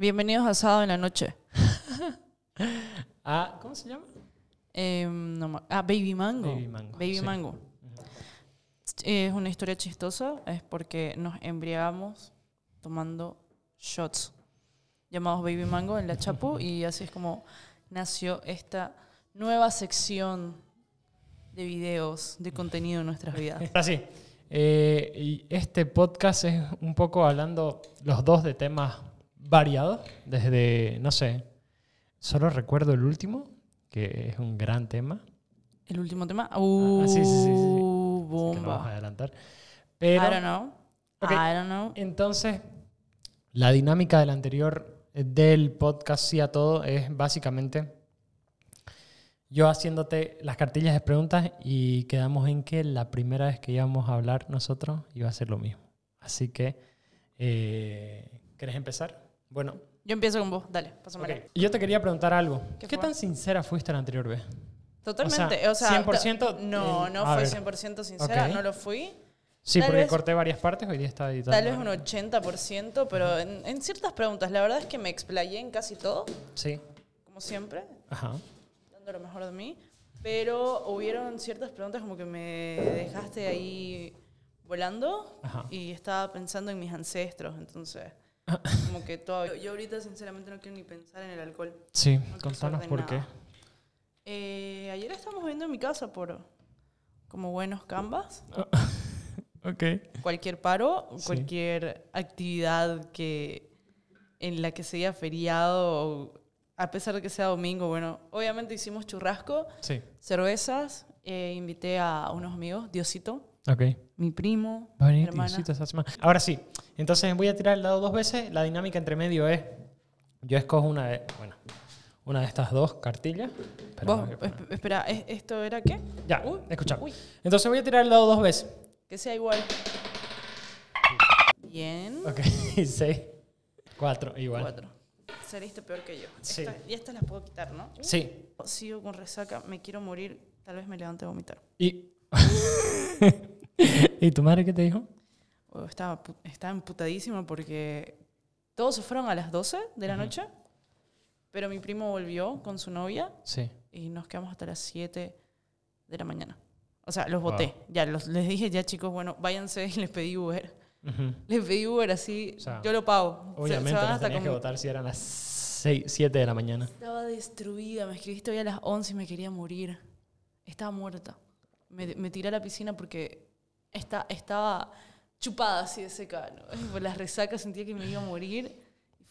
Bienvenidos a sábado en la noche. Ah, ¿cómo se llama? Em, no ah, Baby Mango. Baby Mango, Baby sí. Mango. Es una historia chistosa, es porque nos embriagamos tomando shots llamados Baby Mango en la Chapu y así es como nació esta nueva sección de videos, de contenido en nuestras vidas. Así. Eh, y este podcast es un poco hablando los dos de temas variados, desde, no sé, solo recuerdo el último, que es un gran tema. El último tema. Uh, Ah, sí, sí, sí, sí, así que no vamos a bomba. adelantar. I Pero, don't know. Ok. I don't know. entonces, la dinámica del anterior, eh, del podcast Sí a Todo, es básicamente yo haciéndote las cartillas de preguntas y quedamos en que la primera vez que íbamos a hablar nosotros iba a ser lo mismo. Así que, eh, ¿querés empezar? Bueno, Yo empiezo con vos, dale, ok. pásamela. yo te quería preguntar algo. ¿Qué ¿Qué, tan sincera fuiste la anterior vez? Totalmente. O sea, 100%, ta- no, eh, no a fue ver. 100% sincera, Ok. no lo fui. Sí, Tal porque vez- corté varias partes, hoy día estaba editando. Tal vez un 80%, pero en, en ciertas preguntas. La verdad es que me explayé en casi todo, Sí, como siempre, ajá. dando lo mejor de mí. Pero hubieron ciertas preguntas como que me dejaste ahí volando Ajá. y estaba pensando en mis ancestros. Entonces, como que todo. Yo ahorita, sinceramente, no quiero ni pensar en el alcohol. Sí, quiero contanos por qué. Eh, ayer estábamos viendo en mi casa por como buenos canvas. Ok. cualquier paro, Sí. cualquier actividad que en la que sea feriado, a pesar de que sea domingo, bueno, obviamente hicimos churrasco, Sí, cervezas, eh, invité a unos amigos, Diosito, ok. mi primo, Va a mi venir hermana. Diosito esta semana. Ahora sí, entonces voy a tirar el dado dos veces. La dinámica entre medio es, yo escojo una de, bueno, una de estas dos cartillas. Espera, Vos, espera, ¿es- ¿esto era qué? Ya, Uy, escucha. uy. Entonces voy a tirar el dado dos veces. Que sea igual. Bien. Ok, seis, cuatro, igual. Cuatro. Saliste peor que yo. Sí. Esta- y estas las puedo quitar, ¿no? Sí. Sigo con resaca, me quiero morir, tal vez me levante a vomitar. Y... ¿Y tu madre qué te dijo? Oh, Estaba, estaba emputadísima porque todos se fueron a las 12 de la noche, pero mi primo volvió con su novia Sí. y nos quedamos hasta las 7 de la mañana. O sea, los Wow. boté. Ya los, les dije, ya chicos, bueno, váyanse y les pedí Uber. Les pedí Uber así, O sea, yo lo pago. Se- Obviamente se van las hasta tenías que votar si eran las seis, siete de la mañana. Estaba destruida, me escribiste hoy a las 11 y me quería morir. Estaba muerta. Me, me tiré a la piscina porque esta- estaba chupada así de seca. ¿no? Por las resacas sentía que me iba a morir.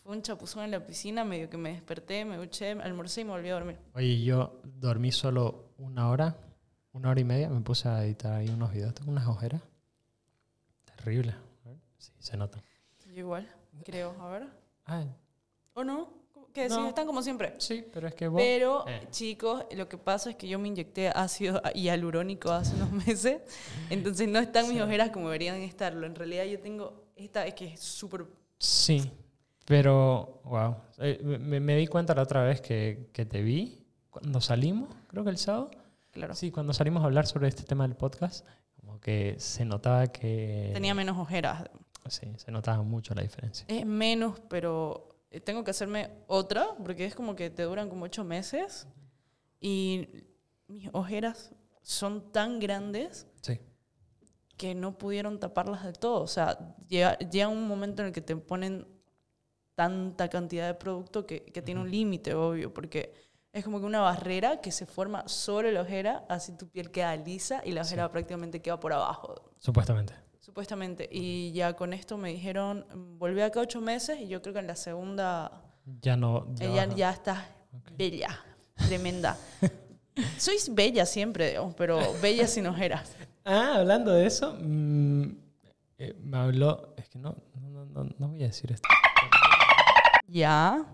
Fue un chapuzón en la piscina, medio que me desperté, me duché, almorcé y me volví a dormir. Oye, yo dormí solo una hora, una hora y media, me puse a editar ahí unos videos, tengo unas ojeras. Terrible. Sí, se nota. Yo igual, creo. A ver. Ah, ¿O no? ¿Qué decís? No. Están como siempre. sí, pero es que vos... Pero, Eh. chicos, lo que pasa es que yo me inyecté ácido hialurónico hace unos meses. Entonces no están mis Sí. ojeras como deberían estarlo. En realidad yo tengo esta, es que es súper... Sí, pero, wow. Eh, me, me di cuenta la otra vez que, que te vi cuando salimos, creo que el sábado. Claro. Sí, cuando salimos a hablar sobre este tema del podcast, como que se notaba que... Tenía menos ojeras. Sí, se notaba mucho la diferencia. Es menos, pero tengo que hacerme otra porque es como que te duran como ocho meses y mis ojeras son tan grandes Sí. que no pudieron taparlas del todo. O sea, llega, llega un momento en el que te ponen tanta cantidad de producto que, que tiene un límite, obvio, porque es como que una barrera que se forma sobre la ojera, así tu piel queda lisa y la Sí. ojera prácticamente queda por abajo. Supuestamente. Supuestamente. Y ya con esto me dijeron, volví acá ocho meses y yo creo que en la segunda Ya no... ya ella baja. ya está bella, tremenda. Sois bella siempre, digamos, pero bella sin ojeras. Ah, hablando de eso, mm, eh, me habló, es que no, no, no, no- no voy a decir esto, Ya,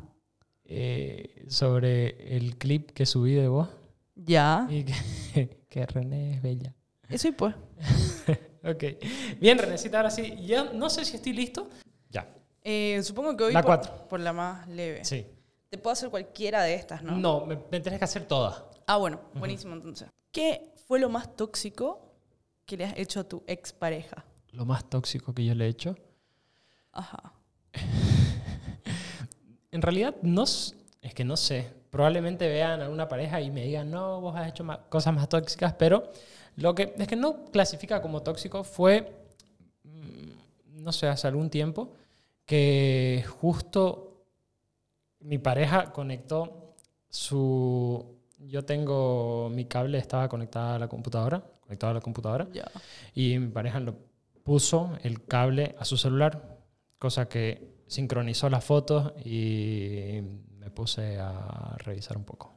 Eh, sobre el clip que subí de vos ya. y que, que René es bella. Eso y pues. Ok, bien Renécita, ahora sí, ya no sé si estoy listo. Ya, Eh, supongo que hoy La por, cuatro. por la más leve. sí. Te puedo hacer cualquiera de estas, ¿no? No, me, me tenés que hacer todas. Ah, bueno, buenísimo entonces. ¿Qué fue lo más tóxico que le has hecho a tu expareja? Lo más tóxico que yo le he hecho. Ajá. en realidad no es que no sé. Probablemente vean a una pareja y me digan, no, vos has hecho cosas más tóxicas, pero lo que es que no clasifica como tóxico fue, mm, no sé, hace algún tiempo, que justo mi pareja conectó su... Yo tengo mi cable, estaba conectada a la computadora, conectado a la computadora, Ya. y mi pareja lo puso el cable a su celular, cosa que sincronizó las fotos y me puse a revisar un poco.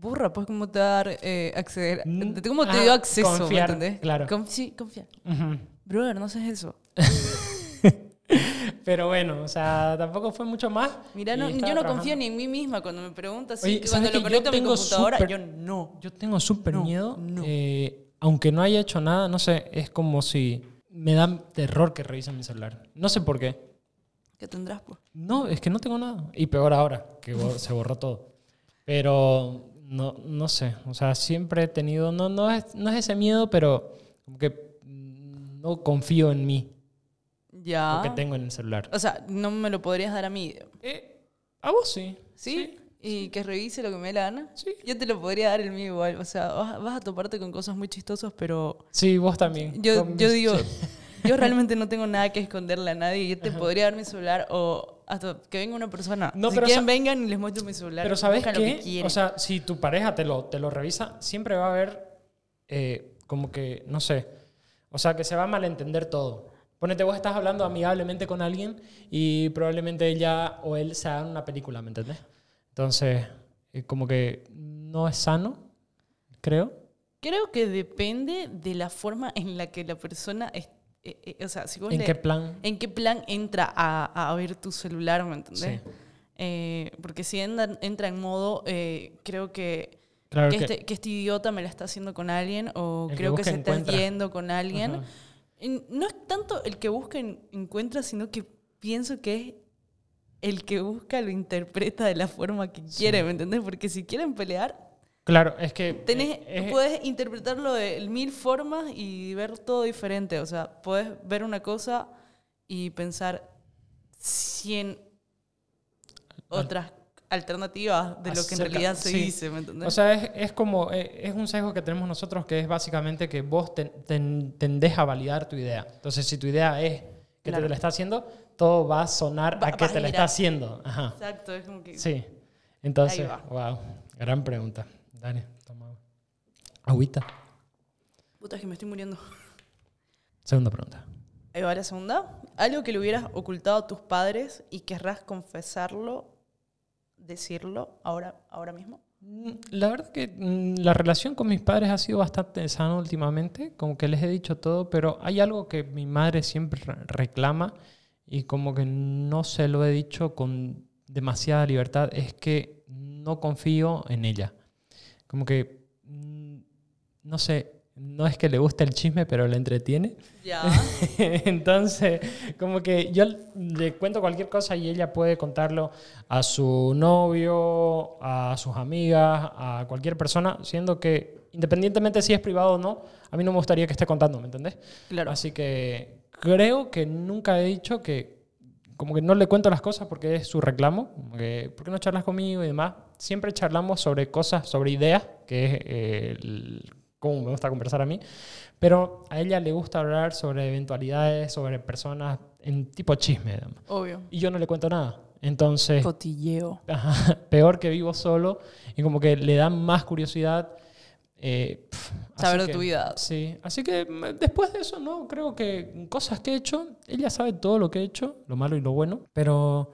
Burra, pues cómo te va a dar eh, acceder. Mm, ¿Cómo te ajá, dio acceso? ¿me confiar, entendés? claro. Conf- sí, confía. Ujú. Brother, no haces eso. Pero bueno, o sea, tampoco fue mucho más. Mira, no, yo no trabajando. confío ni en mí misma cuando me preguntas. ¿sabes cuando lo conecto a mi computadora, súper- yo no. Yo tengo súper No, miedo. no. eh, aunque no haya hecho nada, no sé, es como si me da terror que revisen mi celular. No sé por qué. ¿Qué tendrás, pues? No, es que no tengo nada. Y peor ahora, que se borró todo. Pero no, no sé. O sea, siempre he tenido. No, no, es, no es ese miedo, pero como que mm, no confío en mí. Ya. Lo que tengo en el celular. O sea, no me lo podrías dar a mí. Eh, a vos sí. ¿Sí? Y que revise lo que me dé la gana. Sí. Yo te lo podría dar el mío igual. O sea, vas, vas a toparte con cosas muy chistosas, pero Sí, vos también. yo, yo mis- digo, yo realmente no tengo nada que esconderle a nadie. Yo te podría dar mi celular o hasta que venga una persona. No, si pero quieren, vengan y les muestro mi celular. Pero ¿sabes lo que qué? quieren. O sea, si tu pareja te lo, te lo revisa, siempre va a haber eh, como que, no sé, o sea, que se va a malentender todo. Ponete, vos estás hablando amigablemente con alguien y probablemente ella o él se hagan una película, ¿me entendés? Entonces, eh, como que no es sano, creo. Creo que depende de la forma en la que la persona... es- eh, eh, o sea, si vos ¿En le- qué plan? ¿En qué plan entra a, a ver tu celular, ¿me entendés? Sí. Eh, porque si entra, entra en modo, eh, creo que, Claro que, que... este, que este idiota me la está haciendo con alguien o que creo que busca se está encuentra. yendo con alguien. No es tanto el que busca en- encuentra, sino que pienso que es el que busca lo interpreta de la forma que quiere, ¿me entendés? Porque si quieren pelear, Claro, es que... tenés, es- puedes interpretarlo de mil formas y ver todo diferente. O sea, puedes ver una cosa y pensar cien otras alternativas de lo que en realidad se sí. dice, ¿me entendés? O sea, es, es como, eh, es un sesgo que tenemos nosotros que es básicamente que vos ten- ten- tendés a validar tu idea. Entonces, si tu idea es que Claro. te la está haciendo, todo va a sonar Va- a que a te la está haciendo. Ajá. Exacto, es como que... Sí. Entonces, wow, gran pregunta. Dale, toma agua. Agüita. Puta, es que me estoy muriendo. Segunda pregunta. Ahí va la segunda. Algo que le hubieras ocultado a tus padres y querrás confesarlo, decirlo ahora, ahora mismo. Mm, La verdad que mm, la relación con mis padres ha sido bastante sana últimamente, como que les he dicho todo, pero hay algo que mi madre siempre re- reclama y como que no se lo he dicho con demasiada libertad, es que no confío en ella. Como que, mm, no sé, no es que le guste el chisme, pero le entretiene. Ya. Entonces, como que yo le cuento cualquier cosa y ella puede contarlo a su novio, a sus amigas, a cualquier persona, siendo que independientemente si es privado o no, a mí no me gustaría que esté contando, ¿me entendés? claro. Así que creo que nunca he dicho que, como que no le cuento las cosas porque es su reclamo, como que, ¿por qué no charlas conmigo y demás? Siempre charlamos sobre cosas, sobre ideas, que es eh, el- cómo me gusta conversar a mí, pero a ella le gusta hablar sobre eventualidades, sobre personas en tipo chisme, digamos. Obvio. y yo no le cuento nada. Entonces, Cotilleo. Ajá, peor que vivo solo y como que le da más curiosidad eh, pf, Saber de tu vida. Sí, así que mm, después de eso, no, creo que cosas que he hecho, ella sabe todo lo que he hecho, lo malo y lo bueno, pero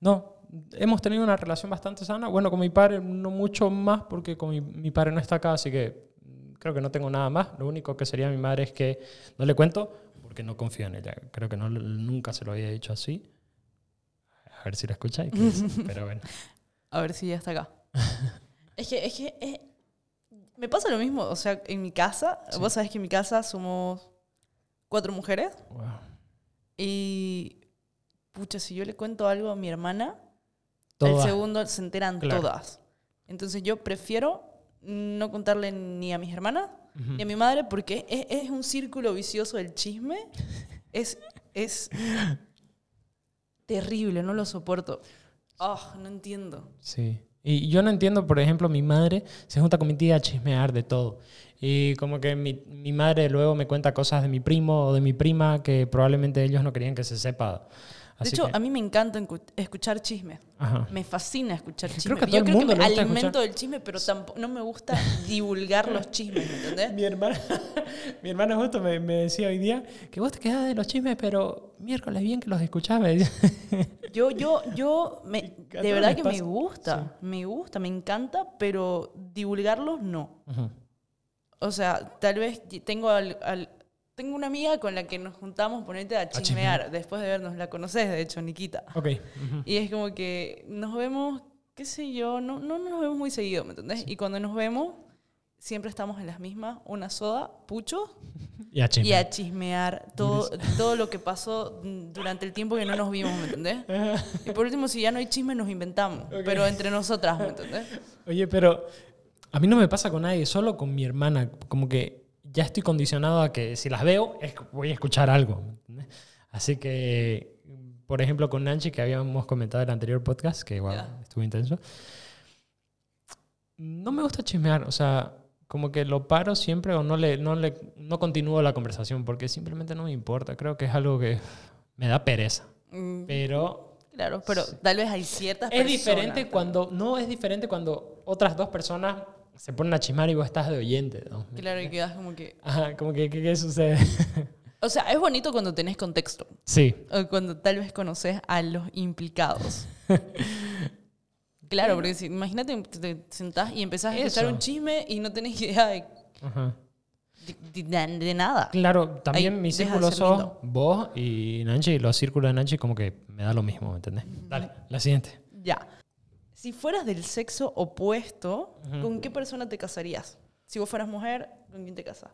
no, hemos tenido una relación bastante sana. Bueno, con mi padre no mucho más porque con mi, mi padre no está acá, así que mm, creo que no tengo nada más. Lo único que sería mi madre es que no le cuento porque no confío en ella. Creo que no, nunca se lo había dicho así. A ver si qué dice, pero bueno. A ver si ya está acá. es que, es que eh, me pasa lo mismo. O sea, en mi casa, Sí. vos sabés que en mi casa somos cuatro mujeres. Wow. Y. Pucha, si yo le cuento algo a mi hermana, Todas. el segundo se enteran Claro. todas. Entonces yo prefiero no contarle ni a mis hermanas Ujú. ni a mi madre porque es, es un círculo vicioso del chisme. Es, es terrible, no lo soporto. Oh, no entiendo. Sí. Y yo no entiendo, por ejemplo, mi madre se junta con mi tía a chismear de todo. Y como que mi, mi madre luego me cuenta cosas de mi primo o de mi prima que probablemente ellos no querían que se sepa. De hecho, que- a mí me encanta escuchar chisme. Ajá. Me fascina escuchar Creo chisme. que todo Yo el creo que mundo me alimento escuchar. del chisme, pero tampoco no me gusta divulgar los chismes, ¿me entendés? Mi hermana, mi hermana justo me, me decía hoy día que vos te quedás de los chismes, pero miércoles bien que los decía. Yo, yo, yo, me, de verdad que me gusta, me gusta, me encanta, pero divulgarlos no. O sea, tal vez tengo al, al- tengo una amiga con la que nos juntamos ponete a chismear. chismear, después de vernos, la conoces de hecho, Nikita. Ok. Y es como que nos vemos, qué sé yo, no, no nos vemos muy seguido, ¿me entendés? Y cuando nos vemos, siempre estamos en las mismas, una soda, pucho, Y a chisme. y a chismear todo, todo lo que pasó durante el tiempo que no nos vimos, ¿me entendés? Y por último, si ya no hay chisme, nos inventamos, pero entre nosotras, ¿me entendés? Oye, pero a mí no me pasa con nadie, solo con mi hermana. Como que ya estoy condicionado a que si las veo, es- voy a escuchar algo. Así que, por ejemplo, con Nanchi, que habíamos comentado en el anterior podcast, que igual Ya. estuvo intenso, no me gusta chismear. O sea, como que lo paro siempre o no, le, no, le, no continúo la conversación porque simplemente no me importa. Creo que es algo que me da pereza. Mm, Pero Claro, pero tal vez hay ciertas es personas diferente también. cuando. No, es diferente cuando otras dos personas se ponen a chismar y vos estás de oyente. ¿no? Claro, y quedas como que... Ajá, como que, ¿qué, sucede? O sea, es bonito cuando tenés contexto. sí. O cuando tal vez conoces a los implicados. Claro, porque si, imagínate, te sentás y empezás a escuchar un chisme y no tenés idea de, Ajá. de- de- de nada. Claro, también Ahí mi deja de círculo ser sos lindo. vos y Nanchi, y los círculos de Nanchi como que me da lo mismo, ¿me entendés? Dale, la siguiente. Ya. Si fueras del sexo opuesto, ¿con qué persona te casarías? Si vos fueras mujer, ¿con quién te casas?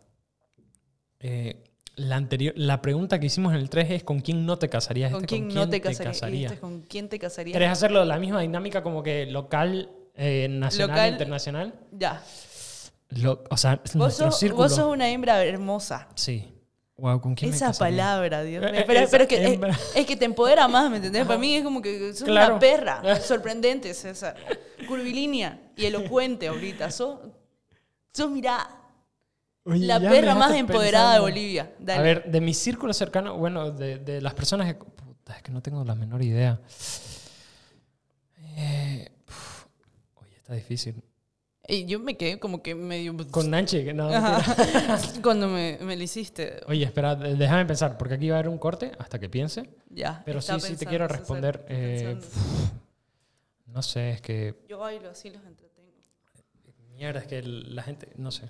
Eh, la, anterior, la pregunta que hicimos en el 3 es ¿con quién no te casarías? ¿Con Este, quién no te casarías? Este es ¿Con quién te casarías? ¿Querés hacerlo la misma dinámica como que local, eh, nacional Local. internacional? Ya. Lo- o sea, Vos sos, vos sos una hembra hermosa. Sí. Wow, ¿con quién Esa palabra, Dios mío. Eh, Pero, que, es, hembra. es que te empodera más, ¿me entendés? Para mí es como que sos Claro. una perra. Sorprendente, César. Curvilínea y elocuente ahorita. Sos, sos mirá, Oye, la perra más empoderada de. Bolivia. Dale. A ver, de mi círculo cercano, bueno, de, de las personas que... Puta, es que no tengo la menor idea. Eh, oye, está difícil. Y yo me quedé como que medio... Con Nanchi, que no... Cuando me, me lo hiciste. Oye, espera, déjame pensar, porque aquí va a haber un corte hasta que piense. Ya. Pero sí, estaba sí te pensando, quiero responder. eh, pensando. no sé, es que... Yo bailo así, los entretengo. Mierda, es que la gente, no sé.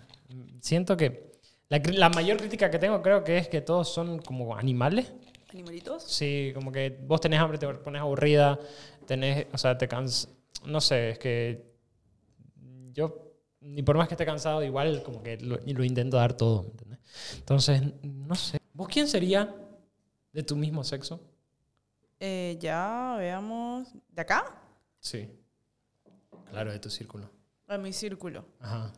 Siento que la, la mayor crítica que tengo creo que es que todos son como animales. ¿Animalitos? Sí, como que vos tenés hambre, te pones aburrida, tenés, o sea, te cansas. No sé, es que yo, ni por más que esté cansado, igual como que lo, lo intento dar todo. ¿me entendés? Entonces, no sé. ¿Vos quién sería de tu mismo sexo? Eh, ya, veamos. ¿De acá? Sí. Claro, de tu círculo. A mi círculo. Ajá.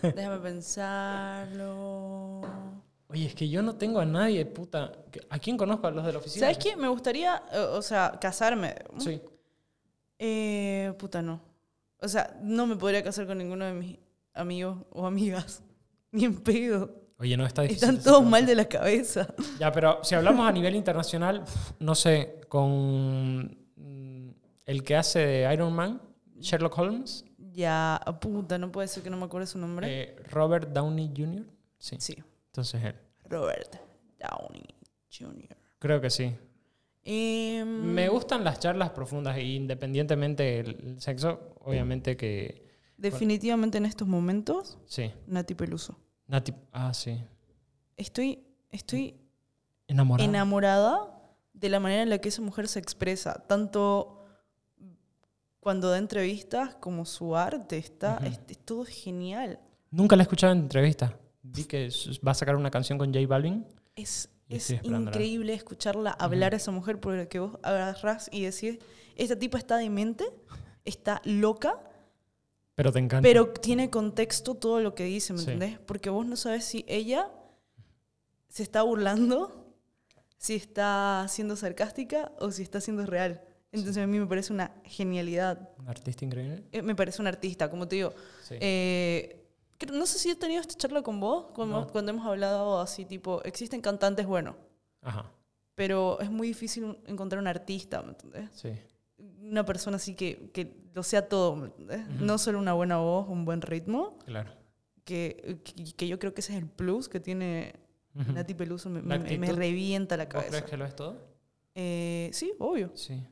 Déjame pensarlo. Oye, es que yo no tengo a nadie, puta. ¿A quién conozco? ¿A los de la oficina? ¿Sabes qué? Me gustaría, eh, o sea, casarme. Sí. Eh, puta, no. O sea, no me podría casar con ninguno de mis amigos o amigas. Ni en pedo. Oye, no está difícil. Están todos mal de la cabeza. Ya, pero si hablamos a nivel internacional, no sé, con mm, el que hace de Iron Man, Sherlock Holmes, Ya, puta, no puede ser que no me acuerde su nombre. eh, Robert Downey Jr. Sí. Sí, Entonces él. Robert Downey Jr. Creo que sí. Em, Me gustan las charlas profundas e independientemente del sexo, obviamente que definitivamente en estos momentos, sí. Nati Peluso. Nati, ah, sí. Estoy, estoy Enamorada. enamorada de la manera en la que esa mujer se expresa, tanto cuando da entrevistas como su arte, está, Ujú. es, es todo genial. Nunca la he escuchado en entrevista. Vi que va a sacar una canción con J Balvin. Es, Y es increíble escucharla hablar a esa mujer porque vos agarrás y decís, esta tipa está demente, está loca, Pero te encanta. pero tiene contexto todo lo que dice, ¿me Sí. entendés? Porque vos no sabes si ella se está burlando, si está siendo sarcástica o si está siendo real. Entonces a mí me parece una genialidad. Un artista increíble. Eh, Me parece un artista, como te digo. Sí. Eh, no sé si he tenido esta charla con vos, cuando, No. cuando hemos hablado así, tipo, existen cantantes buenos, Ajá. pero es muy difícil encontrar un artista, ¿me entendés? Sí. Una persona así que, que lo sea todo, ¿me entendés? No solo una buena voz, un buen ritmo, Claro. que, que, que yo creo que ese es el plus que tiene Ujú. Nati Peluso, me, La me- revienta la ¿Vos cabeza. crees que lo es todo? Eh, sí, obvio. Sí.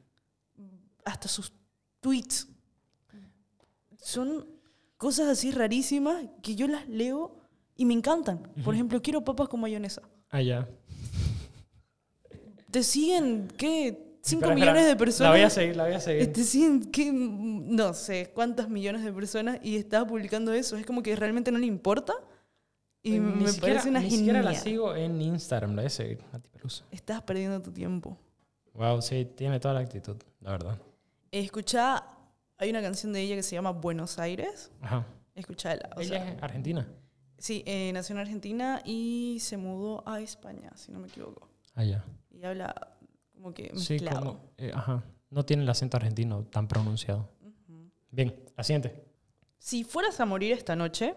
Hasta sus tweets son cosas así rarísimas que yo las leo y me encantan. Por ejemplo, quiero papas con mayonesa. Ah, ya. Te siguen, ¿qué? 5 Espera, millones espera. de personas. La voy a seguir, la voy a seguir. Te siguen, ¿qué? No sé, cuántas millones de personas y estás publicando eso. Es como que realmente no le importa. Y Ni me siquiera- parece una Ni siquiera la sigo en Instagram, la voy a seguir. Nati Peluso. Estás perdiendo tu tiempo. Wow, sí, tiene toda la actitud, la verdad. Escucha, hay una canción de ella que se llama Buenos Aires. Ajá. Escuchala. O Ella sea, es argentina. sí, eh, nació en Argentina y se mudó a España, si no me equivoco. Ah, ya. Y habla como que Sí, mezclado. como. eh, ajá. No tiene el acento argentino tan pronunciado. Bien, la siguiente. Si fueras a morir esta noche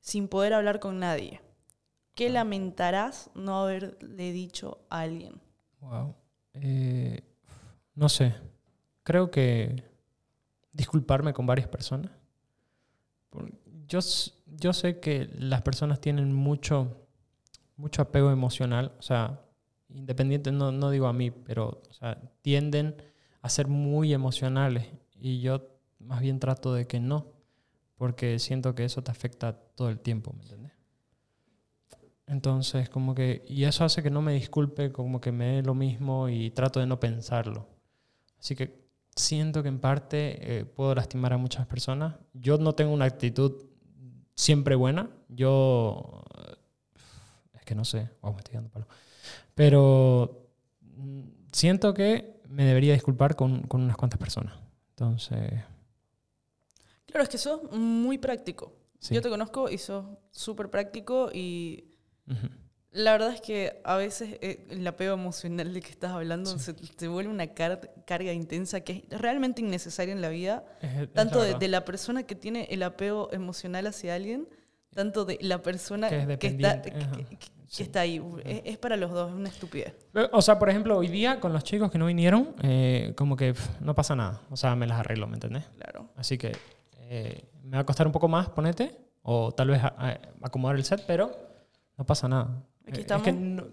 sin poder hablar con nadie, ¿qué lamentarás no haberle dicho a alguien? Wow. Eh, no sé. Creo que disculparme con varias personas. Yo, yo sé que las personas tienen mucho, mucho apego emocional. O sea, independiente, no, no digo a mí, pero o sea, tienden a ser muy emocionales. Y yo más bien trato de que no. Porque siento que eso te afecta todo el tiempo, ¿me entiendes? Entonces, como que, y eso hace que no me disculpe, como que me dé lo mismo y trato de no pensarlo. Así que siento que en parte eh, puedo lastimar a muchas personas. Yo no tengo una actitud siempre buena. Yo, eh, es que no sé, wow, me estoy dando palo. Pero mm, siento que me debería disculpar con, con unas cuantas personas. Entonces, Claro, es que sos muy práctico. sí. Yo te conozco y sos súper práctico y Ujú. La verdad es que a veces eh, el apego emocional del que estás hablando se te vuelve una car- carga intensa que es realmente innecesaria en la vida, Es- es tanto la de, de la persona que tiene el apego emocional hacia alguien, tanto de la persona Que es que, está, que- Sí. está ahí. Es, es para los dos, es una estupidez. O sea, por ejemplo, hoy día con los chicos que no vinieron, eh, como que pf, no pasa nada. O sea, me las arreglo, ¿me entendés? Claro. Así que eh, me va a costar un poco más, ponete, o tal vez a- a- acomodar el set, pero no pasa nada. Aquí Eh, es estamos. que no-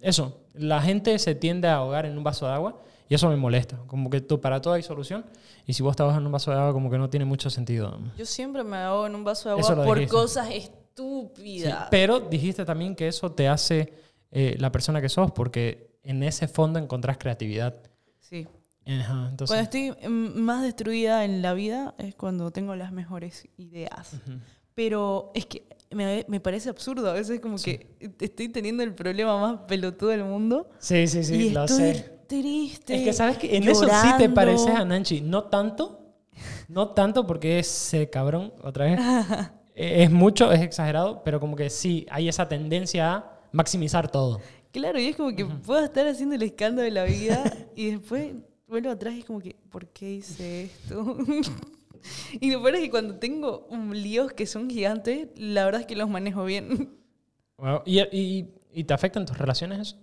eso, la gente se tiende a ahogar en un vaso de agua y eso me molesta. Como que tú, para todo hay solución y si vos te ahogas en un vaso de agua, como que no tiene mucho sentido. Yo siempre me ahogo en un vaso de agua por dijiste. cosas Sí, estúpidas. pero dijiste también que eso te hace eh, la persona que sos, porque en ese fondo encontrás creatividad. Sí. Ajá, entonces, Cuando estoy mm, más destruida en la vida es cuando tengo las mejores ideas. Ujú. Pero es que me, me parece absurdo. A veces como que estoy teniendo el problema más pelotudo del mundo. Sí, sí, sí, y lo estoy sé. triste. Es que sabes que en eso sí te pareces a Nanchi. No tanto, no tanto porque es eh, cabrón, otra vez. Eh, es mucho, es exagerado, pero como que sí, hay esa tendencia a maximizar todo. Claro, y es como que puedo estar haciendo el escándalo de la vida y después vuelvo atrás y es como que, ¿por qué hice esto? y lo peor es que cuando tengo líos que son gigantes, la verdad es que los manejo bien. Wow. ¿Y, y, y te afectan tus relaciones eso?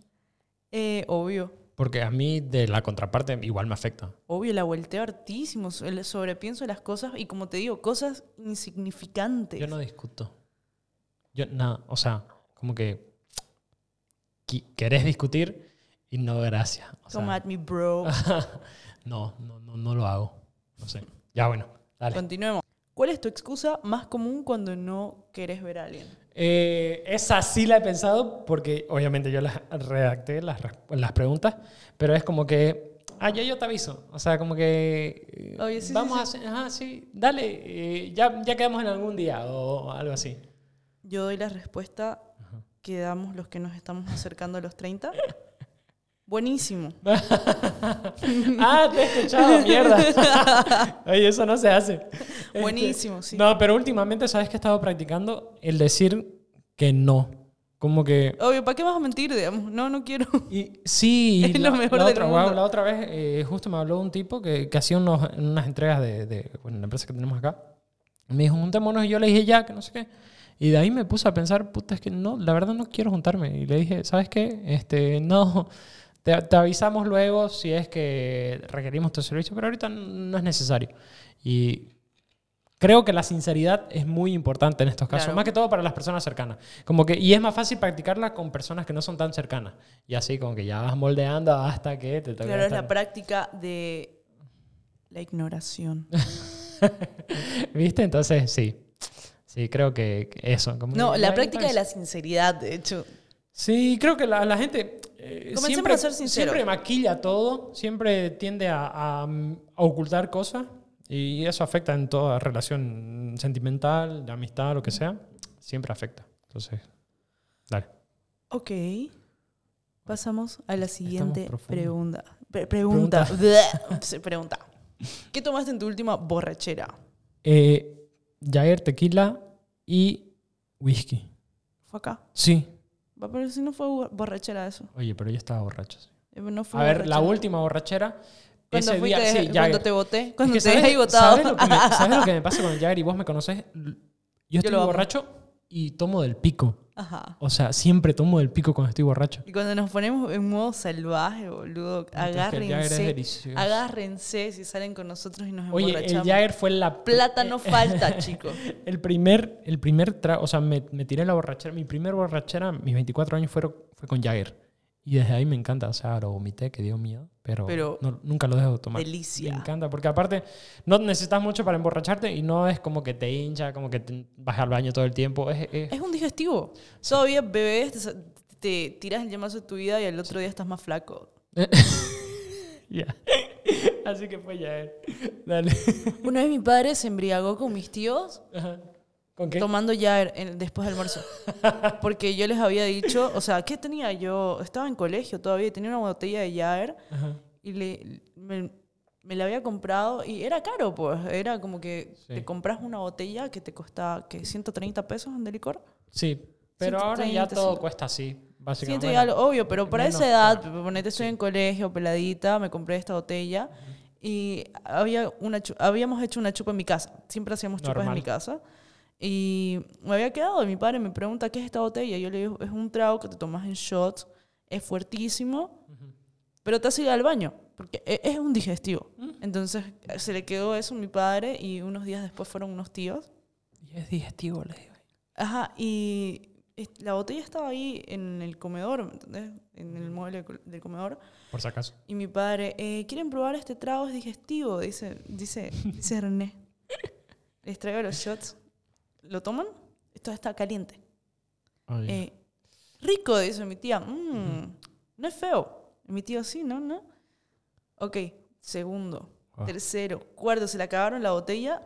Eh, obvio. Porque a mí de la contraparte igual me afecta. Obvio, la volteo hartísimo, sobrepienso las cosas y como te digo, cosas insignificantes. Yo no discuto. Yo nada, o sea, como que qui- querés discutir y no gracias. O sea, Come at me, bro. no, no, no, no lo hago. No sé. Ya bueno, dale. Continuemos. ¿Cuál es tu excusa más común cuando no querés ver a alguien? Eh, esa sí la he pensado porque obviamente yo las redacté, las, las preguntas, pero es como que, ah, ya yo te aviso. O sea, como que eh, Oye, sí, sí, vamos sí. a hacer, ajá, sí, dale, eh, ya, ya quedamos en algún día o algo así. Yo doy la respuesta que damos los que nos estamos acercando a los 30. Buenísimo. ah, te he escuchado, mierda. Oye, eso no se hace. Buenísimo, sí. No, pero últimamente, ¿sabes que he estado practicando? El decir que no. Como que... Obvio, ¿para qué vas a mentir, digamos? No, no quiero. Y, sí, Es la, lo mejor la del otra, mundo. la otra vez eh, justo me habló un tipo que, que hacía unos, unas entregas de, de bueno, la empresa que tenemos acá. Me dijo, juntémonos y yo le dije ya, que no sé qué. Y de ahí me puse a pensar, puta, es que no, la verdad no quiero juntarme. Y le dije, ¿sabes qué? Este, no, te, te avisamos luego si es que requerimos tu servicio, pero ahorita no es necesario. Y creo que la sinceridad es muy importante en estos casos, Claro. más que todo para las personas cercanas. Como que, y es más fácil practicarla con personas que no son tan cercanas. Y así como que ya vas moldeando hasta que te Claro, es la práctica de la ignoración. ¿Viste? Entonces, sí. Sí, creo que eso. como No, la práctica de la sinceridad, de hecho. Sí, creo que la, la gente eh, siempre, a ser sinceros. siempre maquilla todo, siempre tiende a, a, mm, a ocultar cosas y eso afecta en toda relación sentimental, de amistad, lo que sea. Siempre afecta. Entonces, dale. Ok. Pasamos a la siguiente pregunta. Pre- pregunta. Sí, pregunta. ¿Qué tomaste en tu última borrachera? Eh, Jair, tequila y whisky. ¿Fue acá? Sí. Va, Pero si no fue bo- borrachera eso. Oye, pero yo estaba borracho. sí. Eh, No fue A ver, la última borrachera. Cuando ese día, sí, cuando te voté, Es cuando que te ¿sabes- dejé votado. ¿sabes lo, que me, ¿Sabes lo que me pasa con el Jagger y vos me conocés? Yo estoy borracho y tomo del pico. Ajá. O sea, siempre tomo del pico cuando estoy borracho. Y cuando nos ponemos en modo salvaje, boludo, Entonces, el Jagger es agárrense. delicioso. Agárrense si salen con nosotros y nos Oye, el emborrachamos. Jagger fue la... Plata no falta, chicos. El primer, el primer trago, o sea, me, me tiré la borrachera. Mi primer borrachera, mis 24 años, fueron, fue con Jagger. Y desde ahí me encanta. O sea, lo vomité, que dio miedo. Pero, Pero no- nunca lo dejo de tomar. delicia. Me encanta, porque aparte no necesitas mucho para emborracharte y no es como que te hincha, como que te vas al baño todo el tiempo. Es, es- Es un digestivo. Todavía bebés, te, tiras el llamazo de tu vida y al otro día estás más flaco. ya. Así que fue Jagger. Dale. Una vez mi padre se embriagó con mis tíos Ajá. ¿Con qué? tomando ya en- después del almuerzo. Porque yo les había dicho, o sea, ¿qué tenía yo? Estaba en colegio todavía tenía una botella de Ajá. y le, me, me la había comprado y era caro, pues. Era como que Sí. te compras una botella que te cuesta que 130 pesos de licor. Sí, pero ahora ya 130, todo sí. cuesta así, básicamente. ya lo obvio, pero para menos esa edad, caro. ponete, estoy en colegio, peladita, me compré esta botella y había una habíamos hecho una chupa en mi casa. Siempre hacíamos chupas en Normal. mi casa. Y me había quedado y mi padre me pregunta, ¿qué es esta botella? Y yo le digo, es un trago que te tomas en shots, es fuertísimo, pero te hace ir al baño, porque e- es un digestivo. Entonces se le quedó eso a mi padre y unos días después fueron unos tíos. Y es digestivo, le digo. Ajá, y es- la botella estaba ahí en el comedor, ¿me entendés? En el mueble del- del comedor. Por si acaso. Y mi padre, eh, ¿quieren probar este trago? Es digestivo, dice, dice, dice René. Les traigo los shots. ¿Lo toman? Esto está caliente. Oye. Eh, rico, dice mi tía. "Mm, No es feo. Mi tío, sí, ¿no? ¿No? Ok, segundo, Ah. tercero, cuarto, se le acabaron la botella.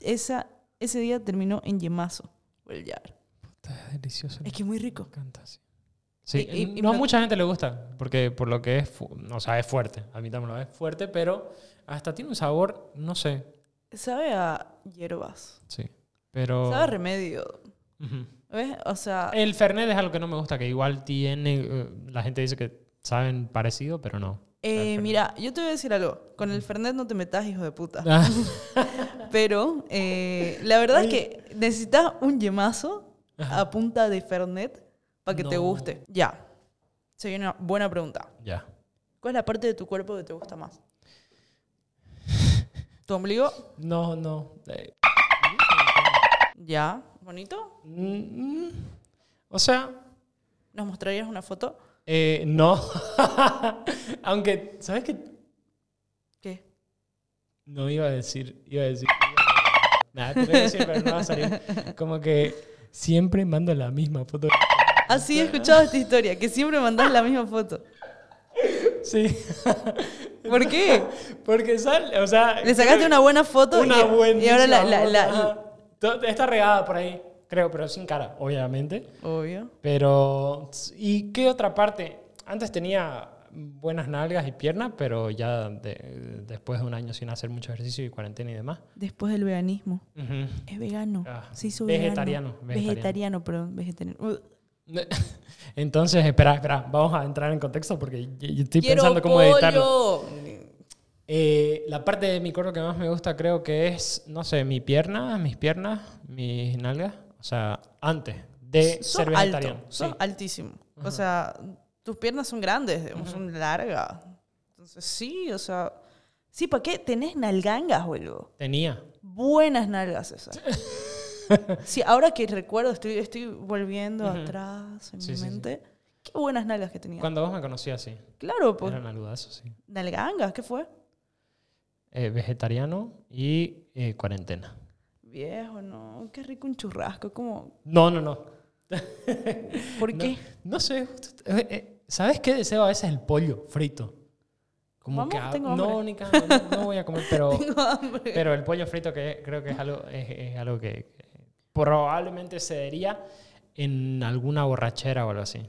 Esa, ese día terminó en yemazo. por el Jagger. Está delicioso. Es que es muy rico. Me encanta, sí. Sí, Y- no a mucha gente le gusta, porque por lo que es, o sea, es fuerte, a mí también lo es fuerte, pero hasta tiene un sabor, no sé, Sabe a hierbas. sí, pero... Sabe remedio. ¿Ves? O sea, El Fernet es algo que no me gusta, que igual tiene, eh, la gente dice que saben parecido, pero no. eh, mira, yo te voy a decir algo. Con el Fernet no te metas, hijo de puta. Ah, Pero eh, la verdad es que necesitas un yemazo a punta de Fernet para que te guste. Ya. Se viene una buena pregunta. ya. ¿Cuál es la parte de tu cuerpo que te gusta más? ¿Tu ombligo? No, no. eh, Ya. ¿Bonito? mm, o sea, ¿Nos mostrarías una foto? eh, no. Aunque, ¿sabes qué? ¿Qué? No iba a decir, iba a decir. Nada, te lo iba a decir, pero no va a salir. Como que siempre mando la misma foto. Así he escuchado esta historia, que siempre mandás la misma foto. Sí. ¿Por qué? Porque sale, o sea. Le sacaste una buena foto una y, y ahora la, la- la- Está regada por ahí, creo, pero sin cara, obviamente. Obvio. Pero. ¿Y qué otra parte? Antes tenía buenas nalgas y piernas, pero ya de- después de un año sin hacer mucho ejercicio y cuarentena y demás. Después del veganismo. Es vegano. Ah, Se hizo vegetariano, vegano. vegetariano. Vegetariano, perdón. Vegetariano. Uh, Entonces, espera, espera, vamos a entrar en contexto porque estoy Quiero pensando cómo editarlo. Eh, la parte de mi cuerpo que más me gusta creo que es, no sé, mi pierna, mis piernas, mis nalgas. O sea, antes de Sos ser alto, vegetariano. sos Sí. altísimo. O sea, tus piernas son grandes, digamos, son largas. Entonces, sí, o sea... Sí, ¿para qué? Tenés nalgangas, boludo. Tenía. Buenas nalgas esas. sí, ahora que recuerdo, estoy, estoy volviendo atrás en Sí, mi sí, mente. Qué buenas nalgas que tenía. Cuando vos me conocías, sí. Claro, pues. Eran aludazos, sí. Nalgangas, ¿qué fue? Eh, vegetariano y eh, cuarentena. Viejo, no. Qué rico un churrasco. ¿Cómo? No, no, no. ¿Por No, qué? No sé. justo- eh, eh, ¿Sabes qué deseo a veces el pollo frito? Como Vamos, que ah, tengo no, ni no, no voy a comer, pero, pero el pollo frito que creo que es algo, es, es algo que, probablemente se daría en alguna borrachera o algo así.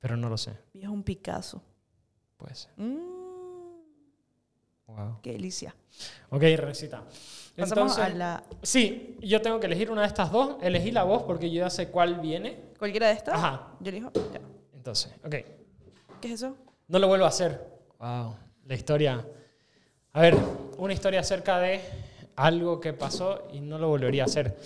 Pero no lo sé. Viejo, un Picasso. Pues. Mm, Wow. qué delicia. Ok, recita. Pasamos Entonces, a la... sí, yo tengo que elegir una de estas dos. Elegí la voz porque yo ya sé cuál viene. ¿Cualquiera de estas? Ajá. Yo elijo. Ya. Entonces, ok. ¿Qué es eso? No lo vuelvo a hacer. Wow. La historia. A ver, una historia acerca de algo que pasó y no lo volvería a hacer.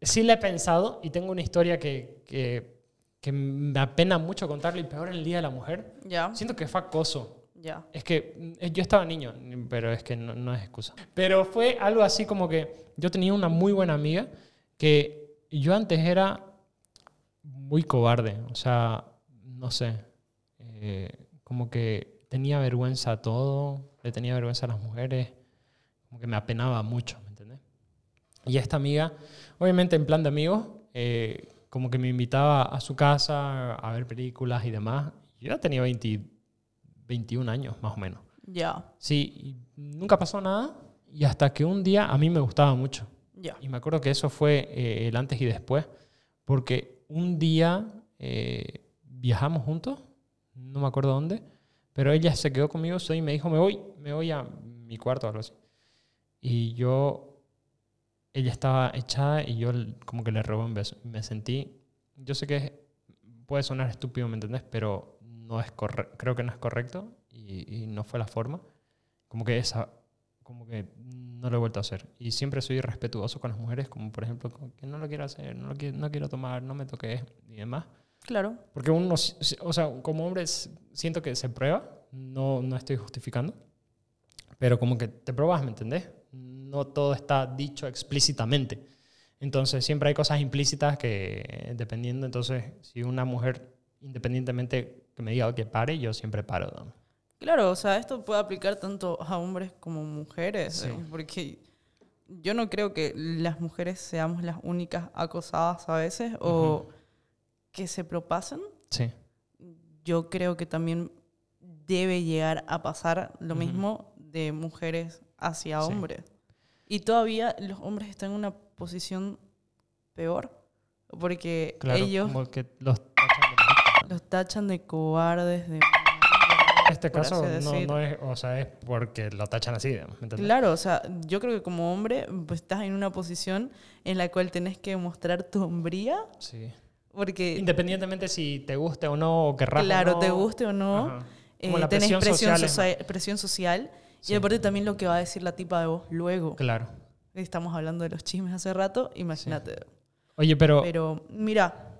Sí la he pensado y tengo una historia que, que, que me apena mucho contarla y peor el Día de la Mujer. Ya. Siento que fue acoso. Ya. Es que mm, yo estaba niño, pero es que no, no es excusa. Pero fue algo así como que yo tenía una muy buena amiga que yo antes era muy cobarde. O sea, no sé. eh, como que tenía vergüenza a todo, le tenía vergüenza a las mujeres. Como que me apenaba mucho, ¿me entendés? Y esta amiga, obviamente en plan de amigos, eh, como que me invitaba a su casa a ver películas y demás. Yo ya tenía 20 21 años, más o menos. Ya. Sí, y nunca pasó nada. Y hasta que un día a mí me gustaba mucho. Ya. Y me acuerdo que eso fue eh, el antes y después. Porque un día eh, viajamos juntos, no me acuerdo dónde, pero ella se quedó conmigo y me dijo, me voy, me voy a mi cuarto o algo así. Y yo, ella estaba echada y yo como que le robé un beso. Me sentí, yo sé que puede sonar estúpido, ¿me entendés? Pero no es creo que no es correcto y, y no fue la forma. Como que esa, como que no lo he vuelto a hacer. Y siempre soy respetuoso con las mujeres, como por ejemplo, como que no lo quiero hacer, no, lo quiero, no quiero tomar, no me toques y demás. Claro. Porque uno, o sea, como hombre siento que se prueba, no, no estoy justificando, pero como que te pruebas, ¿me entendés? No todo está dicho explícitamente. Entonces siempre hay cosas implícitas que dependiendo, entonces si una mujer independientemente que me diga que pare, yo siempre paro. ¿no? Claro, o sea, esto puede aplicar tanto a hombres como mujeres, Sí. eh, porque yo no creo que las mujeres seamos las únicas acosadas a veces o que se propasen. Sí, Yo creo que también debe llegar a pasar lo Ujú. mismo de mujeres hacia Sí. hombres. Y todavía los hombres están en una posición peor, porque claro, ellos como que los. Los tachan de cobardes, de... En este caso no, es, o sea, es porque lo tachan así, ¿me? Claro, o sea, yo creo que como hombre pues, estás en una posición en la cual tenés que mostrar tu hombría, Sí. porque Independientemente si te guste o no, o querrás o claro, no. te guste o no, eh, Como la tenés presión presión, social es socia- presión social Sí. y aparte también lo que va a decir la tipa de vos luego. Claro. Estamos hablando de los chismes hace rato, imagínate. Oye, pero, Pero mira,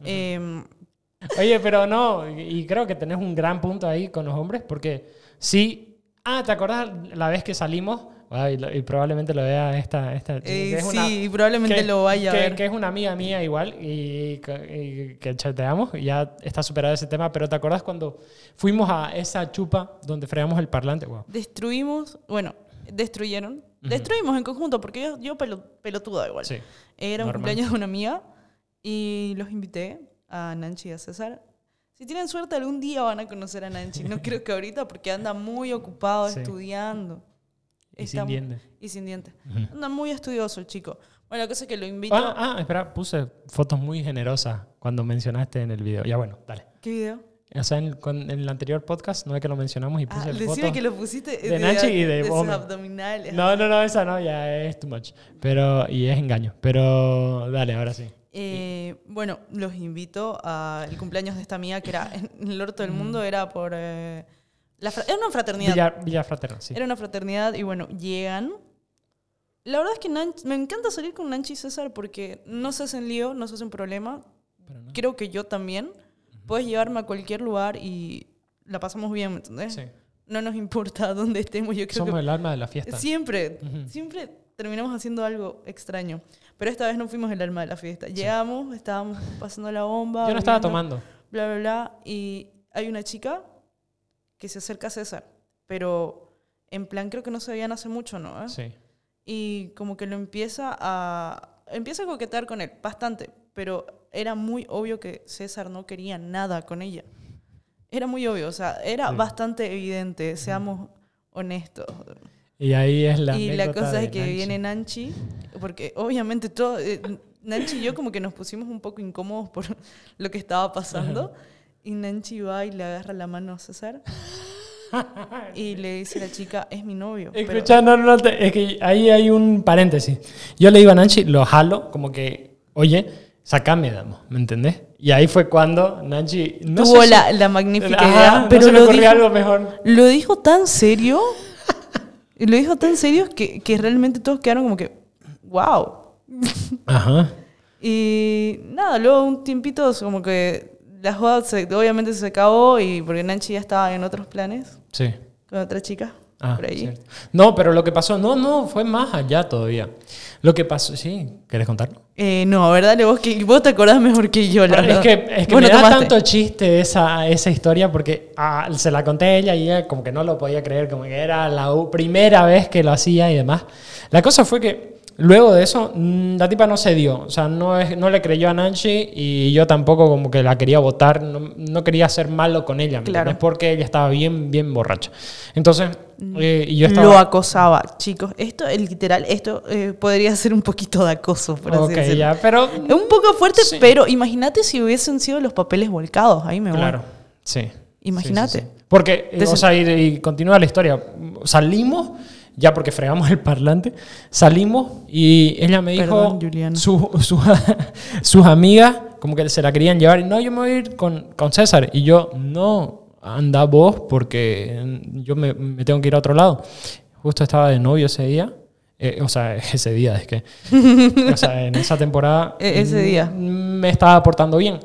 oye, pero no, y y creo que tenés un gran punto ahí con los hombres, porque sí. Ah, ¿te acordás la vez que salimos? Ay, y, probablemente lo vea esta, esta eh, que es sí, una- probablemente que- lo vaya que, a ver. que es una amiga mía igual y, que- y que chateamos y ya está superado ese tema, pero ¿te acordás cuando fuimos a esa chupa donde fregamos el parlante? Wow. Destruimos, bueno, destruyeron, destruimos en conjunto, porque yo, yo pelo- pelotuda igual. Sí. Era un Normal. cumpleaños de una amiga y los invité a Nanchi y a César. Si tienen suerte, algún día van a conocer a Nanchi. No creo que ahorita, porque anda muy ocupado Sí. estudiando. Y Está sin dientes. Y sin dientes. Anda muy estudioso el chico. Bueno, la cosa es que lo invito. Ah, ah, espera, puse fotos muy generosas cuando mencionaste en el video. Ya bueno, dale. ¿Qué video? O sea, en, con- en el anterior podcast no es que lo mencionamos y puse Ah, fotos. decime que lo pusiste de Nanchi y de sus Bome. abdominales. No, no, no, esa no, ya es too much. Pero, y es engaño. Pero dale, ahora sí. Eh, bueno, los invito al cumpleaños de esta amiga que era en el orto del mundo, era por... eh, la era una fraternidad. Villa, Villa Fraterna, sí. Era una fraternidad y bueno, llegan. La verdad es que Nan- me encanta salir con Nanchi y César porque no se hacen lío, no se hacen problema. Pero no. Creo que yo también. Puedes llevarme a cualquier lugar y la pasamos bien, ¿me entendés? Sí. No nos importa dónde estemos. Yo creo Somos que el alma de la fiesta. siempre, siempre terminamos haciendo algo extraño. Pero esta vez no fuimos el alma de la fiesta. Llegamos, estábamos pasando la bomba. Yo no estaba tomando. Bla, bla, bla. Y hay una chica que se acerca a César. Pero en plan, creo que no se veían hace mucho, ¿no? Sí. Y como que lo empieza a. Empieza a coquetear con él, bastante. Pero era muy obvio que César no quería nada con ella. Era muy obvio, o sea, era Sí. bastante evidente, seamos honestos. Y ahí es la y la cosa es que Nancy. viene Nanchi, porque obviamente todo. eh, Nanchi y yo como que nos pusimos un poco incómodos por lo que estaba pasando. Y Nanchi va y le agarra la mano a César. Y le dice a la chica, es mi novio. Pero- Escucha, no, no, te- es que ahí hay un paréntesis. Yo le digo a Nancy, lo jalo, como que, oye, sacame, damos, ¿me entendés? Y ahí fue cuando Nancy no tuvo sé si- la, la magnífica Ajá, idea, no pero se le lo, ocurrió dijo, algo mejor. lo dijo tan serio, y lo dijo tan serio que, que realmente todos quedaron como que, wow. Ajá. Y nada, luego un tiempito como que la joda se- obviamente se acabó y porque Nanchi ya estaba en otros planes Sí. con otra chica Ah, por ahí. cierto. No, pero lo que pasó, no, no, fue más allá todavía. Lo que pasó, sí, ¿querés contarlo? Eh, no, ¿verdad? Vos, que, vos te acordás mejor que yo, la Bueno, es verdad. que, es que me da tomaste. tanto chiste esa, esa historia porque ah, se la conté a ella y ella como que no lo podía creer, como que era la primera vez que lo hacía y demás. La cosa fue que luego de eso mm, la tipa no se dio, o sea, no, es, no le creyó a Nancy y yo tampoco como que la quería votar, no, no quería ser malo con ella, ¿me Claro. entendés? Porque ella estaba bien, bien borracha. Entonces, eh, y yo estaba... Lo acosaba, chicos. Esto, el literal, esto eh, podría ser un poquito de acoso, por así Ok, decirlo. ya, pero... Es un poco fuerte, Sí. pero imagínate si hubiesen sido los papeles volcados. Ahí me voy. Claro, sí. Imagínate. Sí, sí, sí. Porque, eh, Te o sea, y, y continúa la historia. Salimos, ya porque fregamos el parlante, salimos y ella me dijo, Perdón, su- su- sus amigas como que se la querían llevar y no, yo me voy a ir con, con César. Y yo, no, anda vos porque yo me, me tengo que ir a otro lado. Justo estaba de novio ese día. Eh, o sea, ese día, es que. o sea, en esa temporada. E- ese día. Me estaba portando bien,